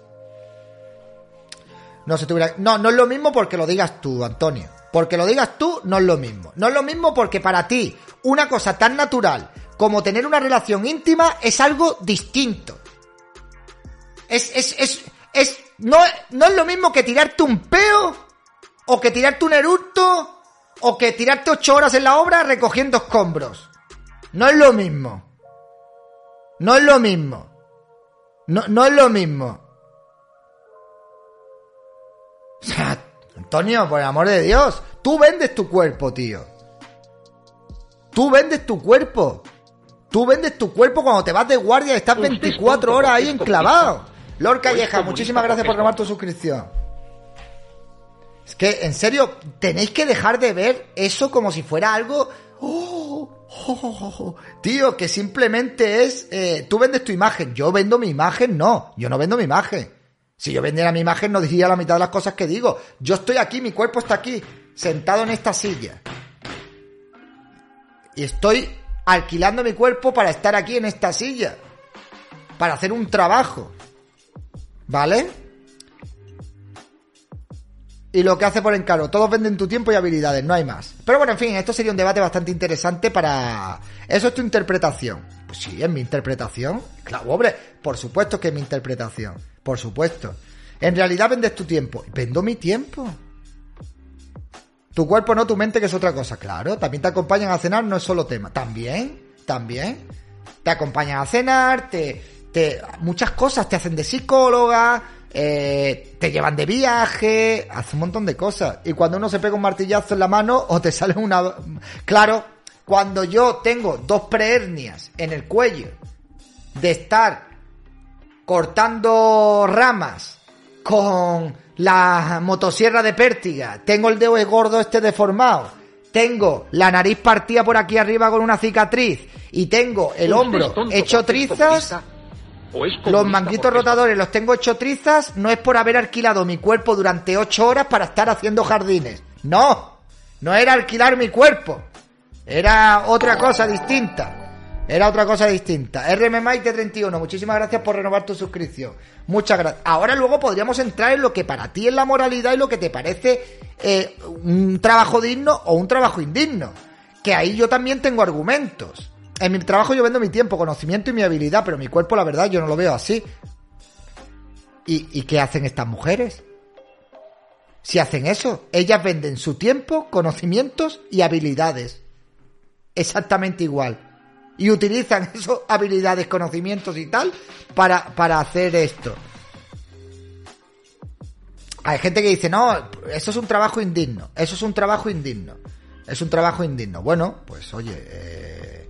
No se tuviera... No, no es lo mismo porque lo digas tú, Antonio. Porque lo digas tú, no es lo mismo. No es lo mismo porque para ti una cosa tan natural como tener una relación íntima es algo distinto. Es, es, es, es, no, no es lo mismo que tirarte un peo, o que tirarte un eructo, o que tirarte ocho horas en la obra recogiendo escombros. No es lo mismo. No es lo mismo. No, no es lo mismo. O sea, Antonio, por el amor de Dios, tú vendes tu cuerpo, tío. Tú vendes tu cuerpo. Tú vendes tu cuerpo cuando te vas de guardia y estás 24 horas ahí enclavado. Lord Calleja, muchísimas gracias por renovar tu suscripción. Es que, en serio, tenéis que dejar de ver eso como si fuera algo... ¡Oh! tío, que simplemente es... Eh, tú vendes tu imagen. Yo vendo mi imagen, no. Yo no vendo mi imagen. Si yo vendiera mi imagen no diría la mitad de las cosas que digo. Yo estoy aquí, mi cuerpo está aquí, sentado en esta silla. Y estoy alquilando mi cuerpo para estar aquí en esta silla. Para hacer un trabajo. ¿Vale? Y lo que hace por encargo, todos venden tu tiempo y habilidades, no hay más. Pero bueno, en fin, esto sería un debate bastante interesante para... Eso es tu interpretación. Pues sí, es mi interpretación. Claro, hombre, por supuesto que es mi interpretación. Por supuesto. En realidad vendes tu tiempo. Vendo mi tiempo. Tu cuerpo no, tu mente, que es otra cosa. Claro, también te acompañan a cenar, no es solo tema. También, también. Te acompañan a cenar, te, te, muchas cosas, te hacen de psicóloga, eh, te llevan de viaje, hace un montón de cosas. Y cuando uno se pega un martillazo en la mano o te sale una... Claro, cuando yo tengo dos prehernias en el cuello de estar cortando ramas con la motosierra de pértiga, tengo el dedo gordo este deformado, tengo la nariz partida por aquí arriba con una cicatriz y tengo el hombro hecho trizas, los manguitos rotadores los tengo hecho trizas, no es por haber alquilado mi cuerpo durante ocho horas para estar haciendo jardines. No, no era alquilar mi cuerpo, era otra cosa distinta. Era otra cosa distinta. RMMite31, muchísimas gracias por renovar tu suscripción. Muchas gracias. Ahora luego podríamos entrar en lo que para ti es la moralidad y lo que te parece eh, un trabajo digno o un trabajo indigno. Que ahí yo también tengo argumentos. En mi trabajo yo vendo mi tiempo, conocimiento y mi habilidad, pero mi cuerpo, la verdad, yo no lo veo así. ¿Y, qué hacen estas mujeres? Si hacen eso, ellas venden su tiempo, conocimientos y habilidades. Exactamente igual y utilizan esas habilidades, conocimientos y tal para, para hacer esto. Hay gente que dice, no, eso es un trabajo indigno, eso es un trabajo indigno, es un trabajo indigno. Bueno, pues oye, eh,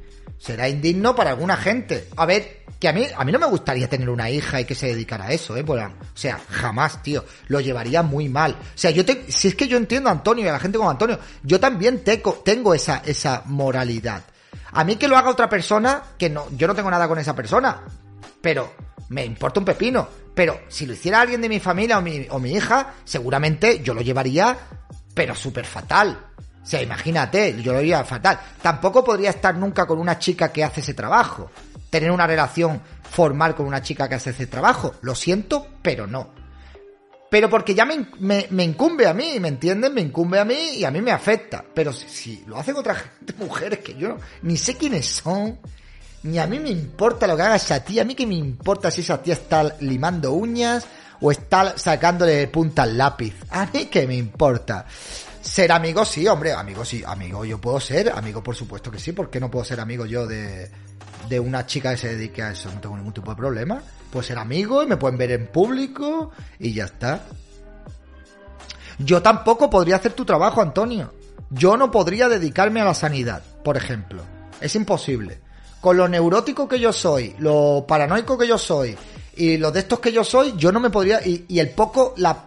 será indigno para alguna gente. A ver, que a mí, a mí no me gustaría tener una hija y que se dedicara a eso, ¿eh? o sea, jamás, tío, lo llevaría muy mal. O sea, yo te, si es que yo entiendo a Antonio y a la gente como Antonio, yo también tengo esa, esa moralidad. A mí que lo haga otra persona, que no, yo no tengo nada con esa persona, pero me importa un pepino. Pero si lo hiciera alguien de mi familia o mi, o mi hija, seguramente yo lo llevaría, pero súper fatal. O sea, imagínate, yo lo llevaría fatal. Tampoco podría estar nunca con una chica que hace ese trabajo. Tener una relación formal con una chica que hace ese trabajo. Lo siento, pero no pero porque ya me, me, incumbe a mí, ¿me entienden? Me incumbe a mí y a mí me afecta. Pero si, lo hacen otras mujeres que yo ni sé quiénes son, ni a mí me importa lo que haga esa tía, a mí que me importa si esa tía está limando uñas o está sacándole punta al lápiz. A mí que me importa. Ser amigo, sí, hombre, amigo, sí, amigo yo puedo ser, amigo por supuesto que sí, ¿por qué no puedo ser amigo yo de, de una chica que se dedique a eso? No tengo ningún tipo de problema puedo ser amigo y me pueden ver en público y ya está. Yo tampoco podría hacer tu trabajo, Antonio. Yo no podría dedicarme a la sanidad, por ejemplo. Es imposible. Con lo neurótico que yo soy, lo paranoico que yo soy y lo de estos que yo soy, yo no me podría. Y el poco, la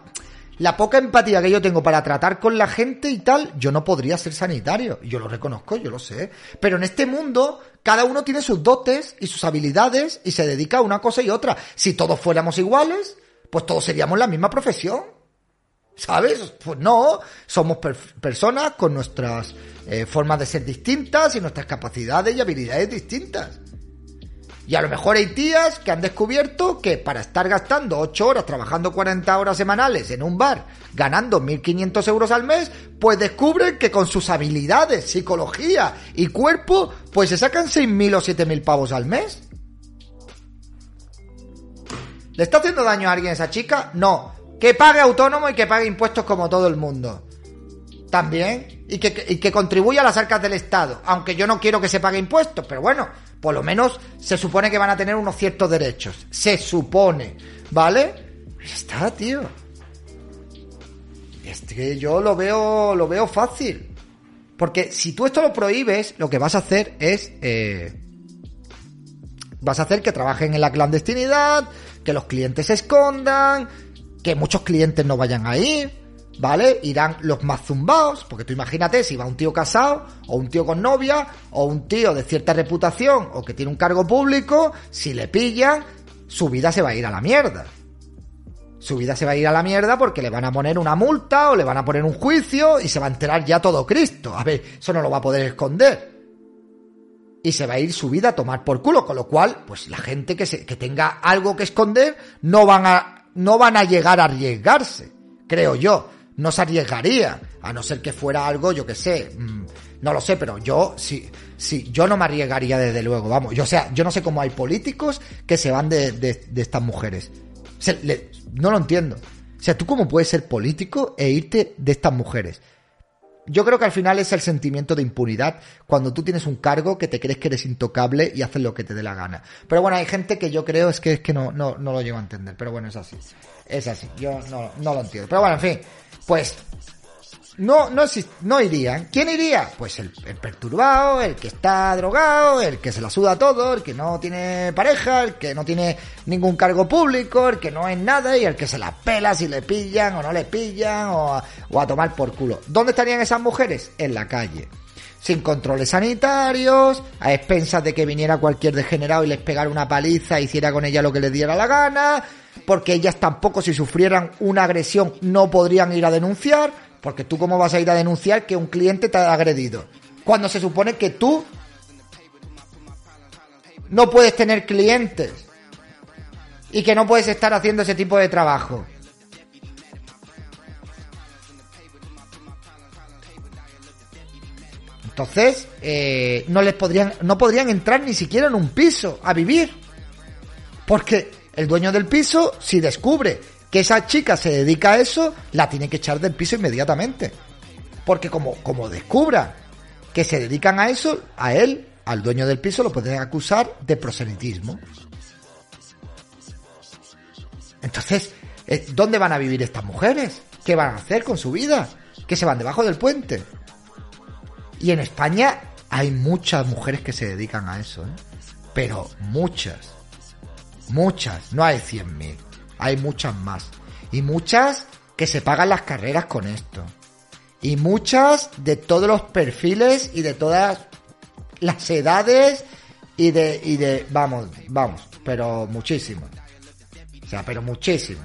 la poca empatía que yo tengo para tratar con la gente y tal, yo no podría ser sanitario. Yo lo reconozco, yo lo sé. Pero en este mundo, cada uno tiene sus dotes y sus habilidades y se dedica a una cosa y otra. Si todos fuéramos iguales, pues todos seríamos la misma profesión. ¿Sabes? Pues no, somos personas con nuestras eh, formas de ser distintas y nuestras capacidades y habilidades distintas. Y a lo mejor hay tías que han descubierto que para estar gastando 8 horas, trabajando 40 horas semanales en un bar, ganando 1.500 euros al mes, pues descubren que con sus habilidades, psicología y cuerpo, pues se sacan 6.000 o 7.000 pavos al mes. ¿Le está haciendo daño a alguien esa chica? No. Que pague autónomo y que pague impuestos como todo el mundo. También. Y que, y que contribuya a las arcas del Estado. Aunque yo no quiero que se pague impuestos, pero bueno, por lo menos se supone que van a tener unos ciertos derechos. Se supone. ¿Vale? Está, tío. Es que yo lo veo, lo veo fácil. Porque si tú esto lo prohíbes, lo que vas a hacer es... Eh, vas a hacer que trabajen en la clandestinidad, que los clientes se escondan, que muchos clientes no vayan a ir, ¿vale? Irán los más zumbados, porque tú imagínate si va un tío casado, o un tío con novia, o un tío de cierta reputación, o que tiene un cargo público, si le pillan, su vida se va a ir a la mierda. Su vida se va a ir a la mierda porque le van a poner una multa o le van a poner un juicio y se va a enterar ya todo Cristo. A ver, eso no lo va a poder esconder y se va a ir su vida a tomar por culo, con lo cual, pues la gente que, se, que tenga algo que esconder no van a, no van a llegar a arriesgarse, creo yo, no se arriesgaría, a no ser que fuera algo, yo que sé, mm, no lo sé, pero yo sí, sí, yo no me arriesgaría desde luego, vamos, yo o sea, yo no sé cómo hay políticos que se van de, de, de estas mujeres, no lo entiendo, o sea, tú cómo puedes ser político e irte de estas mujeres. Yo creo que al final es el sentimiento de impunidad cuando tú tienes un cargo que te crees que eres intocable y haces lo que te dé la gana. Pero bueno, hay gente que yo creo es que es que no, no, no lo llego a entender. Pero bueno, es así. Es así. Yo no, no lo entiendo. Pero bueno, en fin. Pues no, no, no irían. ¿Quién iría? Pues el, perturbado, el que está drogado, el que se la suda todo, el que no tiene pareja, el que no tiene ningún cargo público, el que no es nada y el que se la pela si le pillan o no le pillan o o a tomar por culo. ¿Dónde estarían esas mujeres? En la calle. Sin controles sanitarios, a expensas de que viniera cualquier degenerado y les pegara una paliza e hiciera con ella lo que les diera la gana, porque ellas tampoco si sufrieran una agresión no podrían ir a denunciar porque tú cómo vas a ir a denunciar que un cliente te ha agredido. Cuando se supone que tú no puedes tener clientes y que no puedes estar haciendo ese tipo de trabajo. Entonces, eh, no les podrían, no podrían entrar ni siquiera en un piso a vivir. Porque el dueño del piso, si descubre que esa chica se dedica a eso, la tiene que echar del piso inmediatamente. Porque como, como descubra que se dedican a eso, a él, al dueño del piso, lo pueden acusar de proselitismo. Entonces, eh, ¿dónde van a vivir estas mujeres? ¿Qué van a hacer con su vida? ¿Que se van debajo del puente? Y en España hay muchas mujeres que se dedican a eso, ¿eh? Pero muchas. Muchas. No hay 100.000 hay muchas más. Y muchas que se pagan las carreras con esto. Y muchas de todos los perfiles y de todas las edades y de, y de, vamos, vamos, pero muchísimo. O sea, pero muchísimo.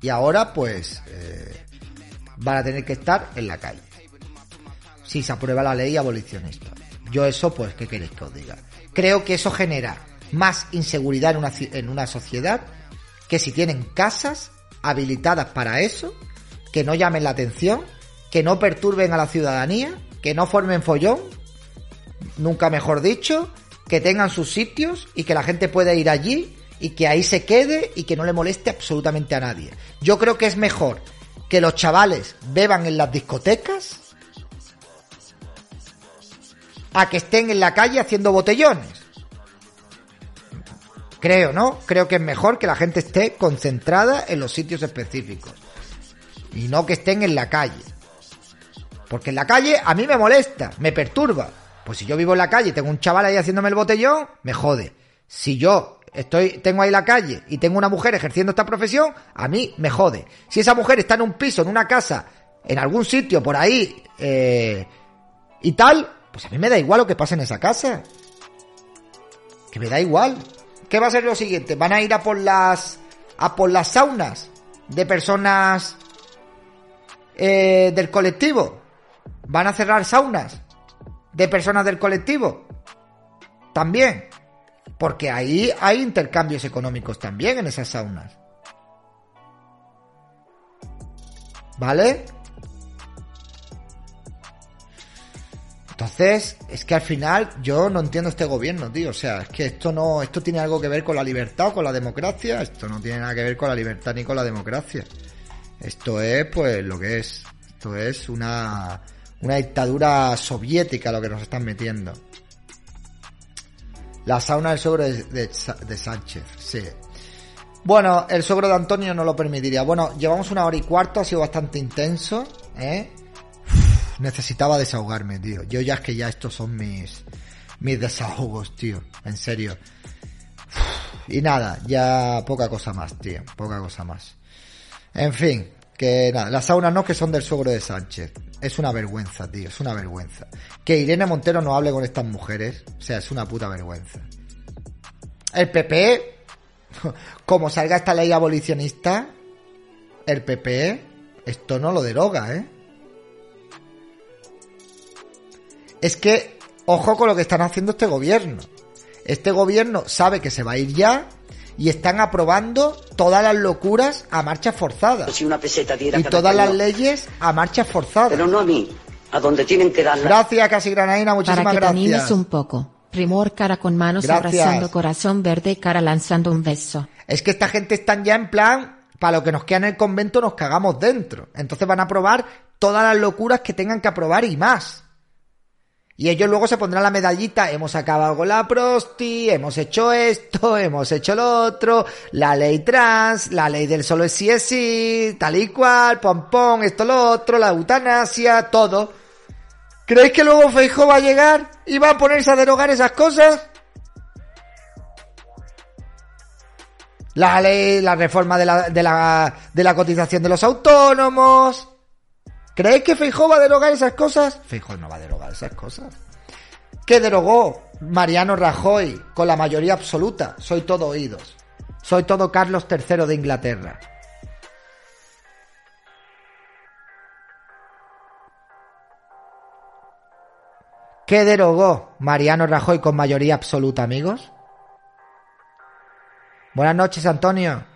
Y ahora pues eh, van a tener que estar en la calle. Si se aprueba la ley abolicionista. Yo eso pues, ¿qué queréis que os diga? Creo que eso genera más inseguridad en una, en una sociedad que si tienen casas habilitadas para eso, que no llamen la atención, que no perturben a la ciudadanía, que no formen follón, nunca mejor dicho, que tengan sus sitios y que la gente pueda ir allí y que ahí se quede y que no le moleste absolutamente a nadie. Yo creo que es mejor que los chavales beban en las discotecas a que estén en la calle haciendo botellones. Creo, ¿no? Creo que es mejor que la gente esté concentrada en los sitios específicos. Y no que estén en la calle. Porque en la calle a mí me molesta, me perturba. Pues si yo vivo en la calle y tengo un chaval ahí haciéndome el botellón, me jode. Si yo estoy, tengo ahí la calle y tengo una mujer ejerciendo esta profesión, a mí me jode. Si esa mujer está en un piso, en una casa, en algún sitio por ahí, eh, y tal, pues a mí me da igual lo que pase en esa casa. Que me da igual. ¿Qué va a ser lo siguiente? ¿Van a ir a por las a por las saunas de personas eh, del colectivo? ¿Van a cerrar saunas de personas del colectivo? También. Porque ahí hay intercambios económicos también en esas saunas. ¿Vale? Entonces, es que al final yo no entiendo este gobierno, tío. O sea, es que esto no, esto tiene algo que ver con la libertad o con la democracia. Esto no tiene nada que ver con la libertad ni con la democracia. Esto es, pues, lo que es. Esto es una, una dictadura soviética lo que nos están metiendo. La sauna del suegro de, Sánchez, sí. Bueno, el suegro de Antonio no lo permitiría. Bueno, llevamos una hora y cuarto, ha sido bastante intenso, ¿eh? Necesitaba desahogarme, tío. Yo ya es que ya estos son mis, mis desahogos, tío. En serio. Y nada, ya poca cosa más, tío. Poca cosa más. En fin, que nada, las saunas no que son del suegro de Sánchez. Es una vergüenza, tío, es una vergüenza. Que Irene Montero no hable con estas mujeres, o sea, es una puta vergüenza. El PP como salga esta ley abolicionista, el PP esto no lo deroga, ¿eh? Es que, ojo con lo que están haciendo este gobierno. Este gobierno sabe que se va a ir ya y están aprobando todas las locuras a. Si una peseta diera y todas las leyes a marchas forzadas. Pero no a mí, a donde tienen que darla. Gracias, Casi Granaina, muchísimas Para que gracias. un poco. Primor cara con manos Gracias. abrazando corazón verde cara lanzando un beso. Es que esta gente están ya en plan, para lo que nos queda en el convento nos cagamos dentro. Entonces van a aprobar todas las locuras que tengan que aprobar y más. Y ellos luego se pondrán la medallita, hemos acabado con la prosti, hemos hecho esto, hemos hecho lo otro, la ley trans, la ley del solo es sí es tal y cual, pom pom, esto lo otro, la eutanasia, todo. ¿Creéis que luego Feijóo va a llegar y va a ponerse a derogar esas cosas? La ley, la reforma de la, de la, de la cotización de los autónomos. ¿Creéis que Feijóo va a derogar esas cosas? Feijóo no va a derogar esas cosas. ¿Qué derogó Mariano Rajoy con la mayoría absoluta? Soy todo oídos. Soy todo Carlos III de Inglaterra. ¿Qué derogó Mariano Rajoy con mayoría absoluta, amigos? Buenas noches, Antonio.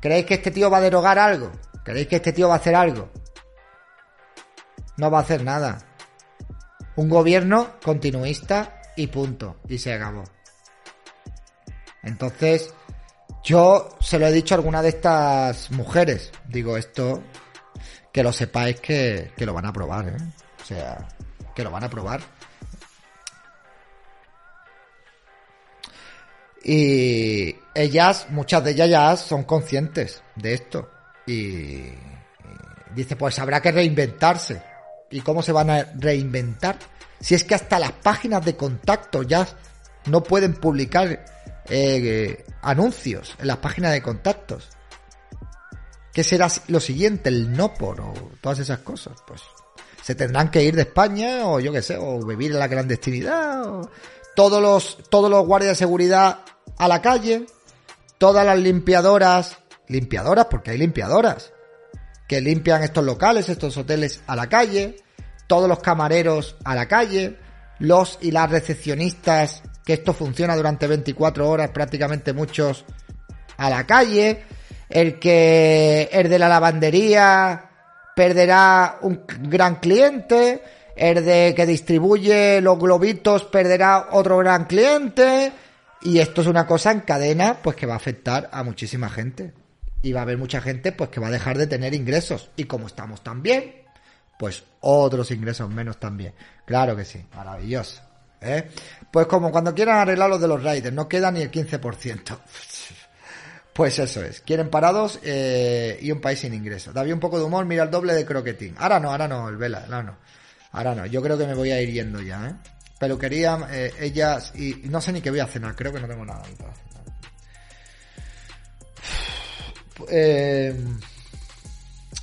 ¿Creéis que este tío va a derogar algo? ¿Creéis que este tío va a hacer algo? No va a hacer nada. Un gobierno continuista y punto. Y se acabó. Entonces, yo se lo he dicho a alguna de estas mujeres. Digo, esto, que lo sepáis que, que lo van a probar, ¿eh? O sea, que lo van a probar. Y ellas, muchas de ellas ya son conscientes de esto. Y, dice, pues habrá que reinventarse. ¿Y cómo se van a reinventar? Si es que hasta las páginas de contacto ya no pueden publicar eh, anuncios en las páginas de contactos. ¿Qué será lo siguiente? El no por o todas esas cosas. Pues se tendrán que ir de España o yo qué sé, o vivir en la clandestinidad. O todos los, todos los guardias de seguridad a la calle, todas las limpiadoras, limpiadoras, porque hay limpiadoras, que limpian estos locales, estos hoteles a la calle, todos los camareros a la calle, los y las recepcionistas, que esto funciona durante 24 horas, prácticamente muchos a la calle, el que, el de la lavandería perderá un gran cliente, el de que distribuye los globitos perderá otro gran cliente. Y esto es una cosa en cadena, pues que va a afectar a muchísima gente. Y va a haber mucha gente, pues que va a dejar de tener ingresos. Y como estamos tan bien, pues otros ingresos menos también. Claro que sí, maravilloso. ¿eh? Pues como cuando quieran arreglar los de los riders, no queda ni el 15%. Pues eso es, quieren parados eh, y un país sin ingresos. David un poco de humor, mira el doble de croquetín. Ahora no, ahora no, el vela, ahora no. Ahora no, yo creo que me voy a ir yendo ya, ¿eh? Peluquería, eh, ellas, y, no sé ni qué voy a cenar, creo que no tengo nada para cenar. Eh,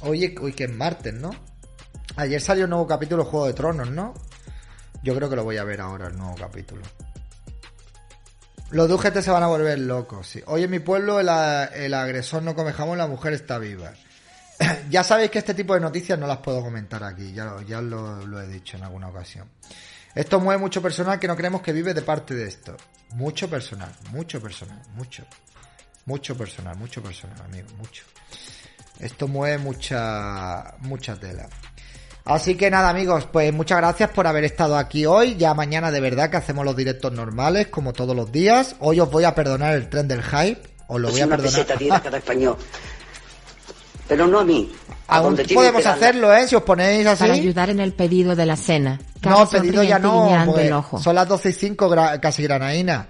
hoy, que es martes, ¿no? Ayer salió un nuevo capítulo de Juego de Tronos, ¿no? Yo creo que lo voy a ver ahora, el nuevo capítulo. Los UGT se van a volver locos, sí. Hoy en mi pueblo el, el agresor no come jamón, la mujer está viva. ya sabéis que este tipo de noticias no las puedo comentar aquí, ya, ya lo he dicho en alguna ocasión. Esto mueve mucho personal que no creemos que vive de parte de esto. Mucho personal, mucho personal, mucho. Mucho personal, mucho personal, amigo, mucho. Esto mueve mucha, mucha tela. Así que nada, amigos, pues muchas gracias por haber estado aquí hoy. Ya mañana de verdad que hacemos los directos normales, como todos los días. Hoy os voy a perdonar el tren del hype. Os lo voy a perdonar. peseta diera cada español. Pero no a mí. A Aún podemos hacerlo, ¿eh? Si os ponéis así. Para ayudar en el pedido de la cena. No, pedido ya no. pues, el ojo. son las 12 y 5 gra- casi granaína.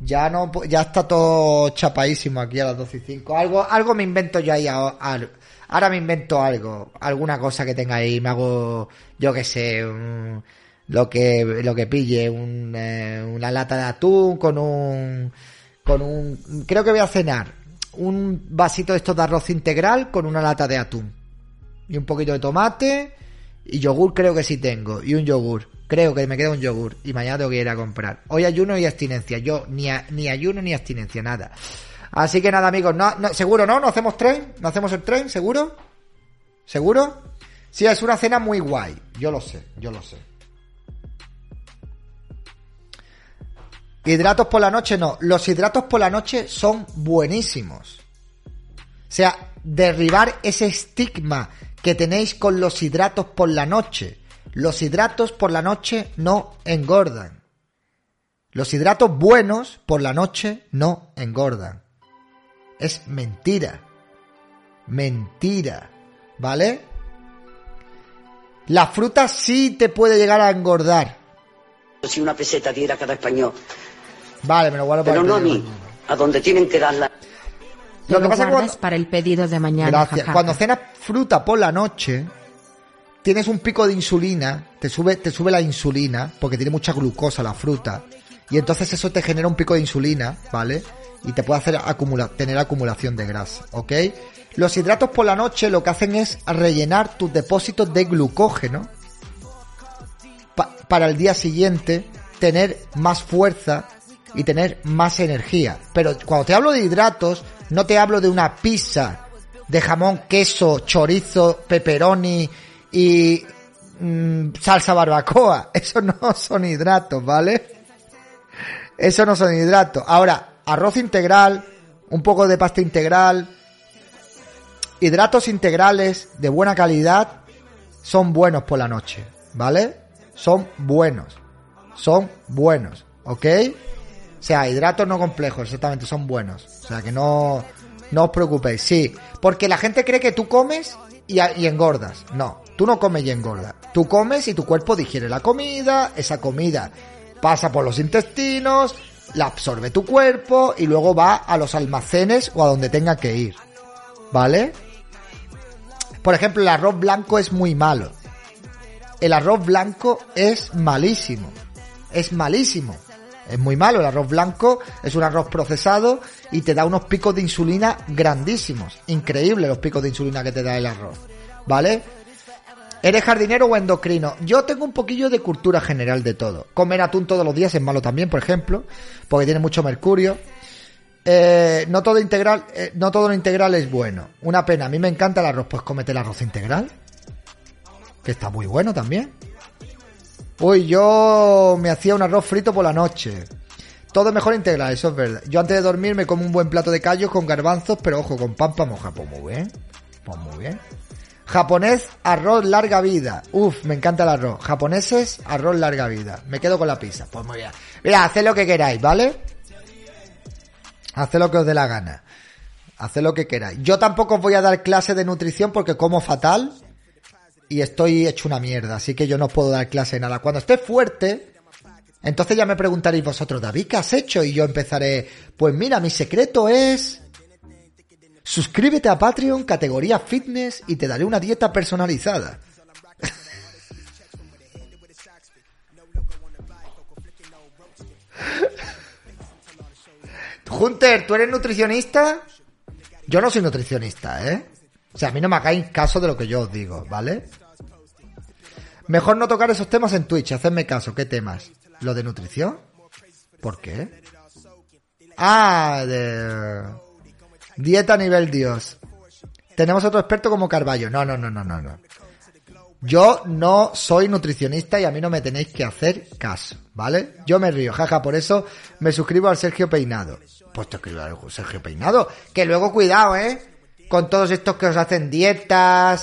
Ya no, ya está todo chapadísimo aquí a las 12 y 5. Algo, algo me invento yo ahí. a- a- ahora me invento algo. Alguna cosa que tenga ahí. Me hago, yo qué sé, un- lo que, lo que pille. Un, eh, una lata de atún con un, con un, creo que voy a cenar. Un vasito de estos de arroz integral con una lata de atún. Y un poquito de tomate y yogur creo que sí tengo y un yogur. Creo que me queda un yogur y mañana tengo que ir a comprar. Hoy ayuno y abstinencia. Yo ni, ni ayuno ni abstinencia nada. Así que nada amigos no, no- seguro no no hacemos tren no hacemos el tren seguro seguro sí es una cena muy guay. Yo lo sé yo lo sé hidratos por la noche no los hidratos por la noche son buenísimos o sea, derribar ese estigma que tenéis con los hidratos por la noche. Los hidratos por la noche no engordan. Los hidratos buenos por la noche no engordan. Es mentira. Mentira. ¿Vale? La fruta sí te puede llegar a engordar. Si una peseta diera cada español. Vale, me lo guardo para Pero el no a pedido mí. mañana. A donde tienen que darla. Lo lo, que pasa es cuando- para el pedido de mañana. Gracias. jajaja. Cuando cenas fruta por la noche, tienes un pico de insulina, te sube, te sube la insulina, porque tiene mucha glucosa la fruta, y entonces eso te genera un pico de insulina, ¿vale? Y te puede hacer acumula- tener acumulación de grasa, ¿ok? Los hidratos por la noche lo que hacen es rellenar tus depósitos de glucógeno pa- para el día siguiente tener más fuerza y tener más energía. Pero cuando te hablo de hidratos, no te hablo de una pizza de jamón, queso, chorizo, pepperoni y mm, salsa barbacoa. Eso no son hidratos, ¿vale? Eso no son hidratos. Ahora, arroz integral, un poco de pasta integral, hidratos integrales de buena calidad son buenos por la noche, ¿vale? Son buenos. Son buenos, ¿ok? O sea, hidratos no complejos, exactamente, son buenos. O sea, que no, no os preocupéis. Sí, porque la gente cree que tú comes y, engordas. No, tú no comes y engordas. Tú comes y tu cuerpo digiere la comida, esa comida pasa por los intestinos, la absorbe tu cuerpo y luego va a los almacenes o a donde tenga que ir. ¿Vale? Por ejemplo, el arroz blanco es muy malo. El arroz blanco es malísimo. Es malísimo. Es muy malo. El arroz blanco es un arroz procesado y te da unos picos de insulina grandísimos. Increíble los picos de insulina que te da el arroz. ¿Vale? ¿Eres jardinero o endocrino? Yo tengo un poquillo de cultura general de todo. Comer atún todos los días es malo también, por ejemplo, porque tiene mucho mercurio. Eh, no todo integral, eh, no todo lo integral es bueno. Una pena. A mí me encanta el arroz, pues cómete el arroz integral, que está muy bueno también. Uy, yo me hacía un arroz frito por la noche. Todo mejor integral, eso es verdad. Yo antes de dormir me como un buen plato de callos con garbanzos, pero ojo, con pan para mojar. Pues muy bien. Pues muy bien. Japonés, arroz larga vida. Uf, me encanta el arroz. Japoneses, arroz larga vida. Me quedo con la pizza. Pues muy bien. Mira, haced lo que queráis, ¿vale? Haced lo que os dé la gana. Haced lo que queráis. Yo tampoco os voy a dar clase de nutrición porque como fatal y estoy hecho una mierda. Así que yo no puedo dar clase de nada. Cuando esté fuerte, entonces ya me preguntaréis vosotros, David, ¿qué has hecho? Y yo empezaré, pues mira, mi secreto es... Suscríbete a Patreon, categoría fitness, y te daré una dieta personalizada. Hunter, ¿tú eres nutricionista? Yo no soy nutricionista, ¿eh? O sea, a mí no me hagáis caso de lo que yo os digo, ¿vale? Mejor no tocar esos temas en Twitch, hacedme caso. ¿Qué temas? ¿Lo de nutrición? ¿Por qué? Ah, de... Dieta a nivel Dios. Tenemos otro experto como Carballo. No, no, no, no, no, no. Yo no soy nutricionista y a mí no me tenéis que hacer caso, ¿vale? Yo me río, jaja, por eso me suscribo al Sergio Peinado. Pues te escribo al Sergio Peinado. Que luego cuidado, ¿eh? Con todos estos que os hacen dietas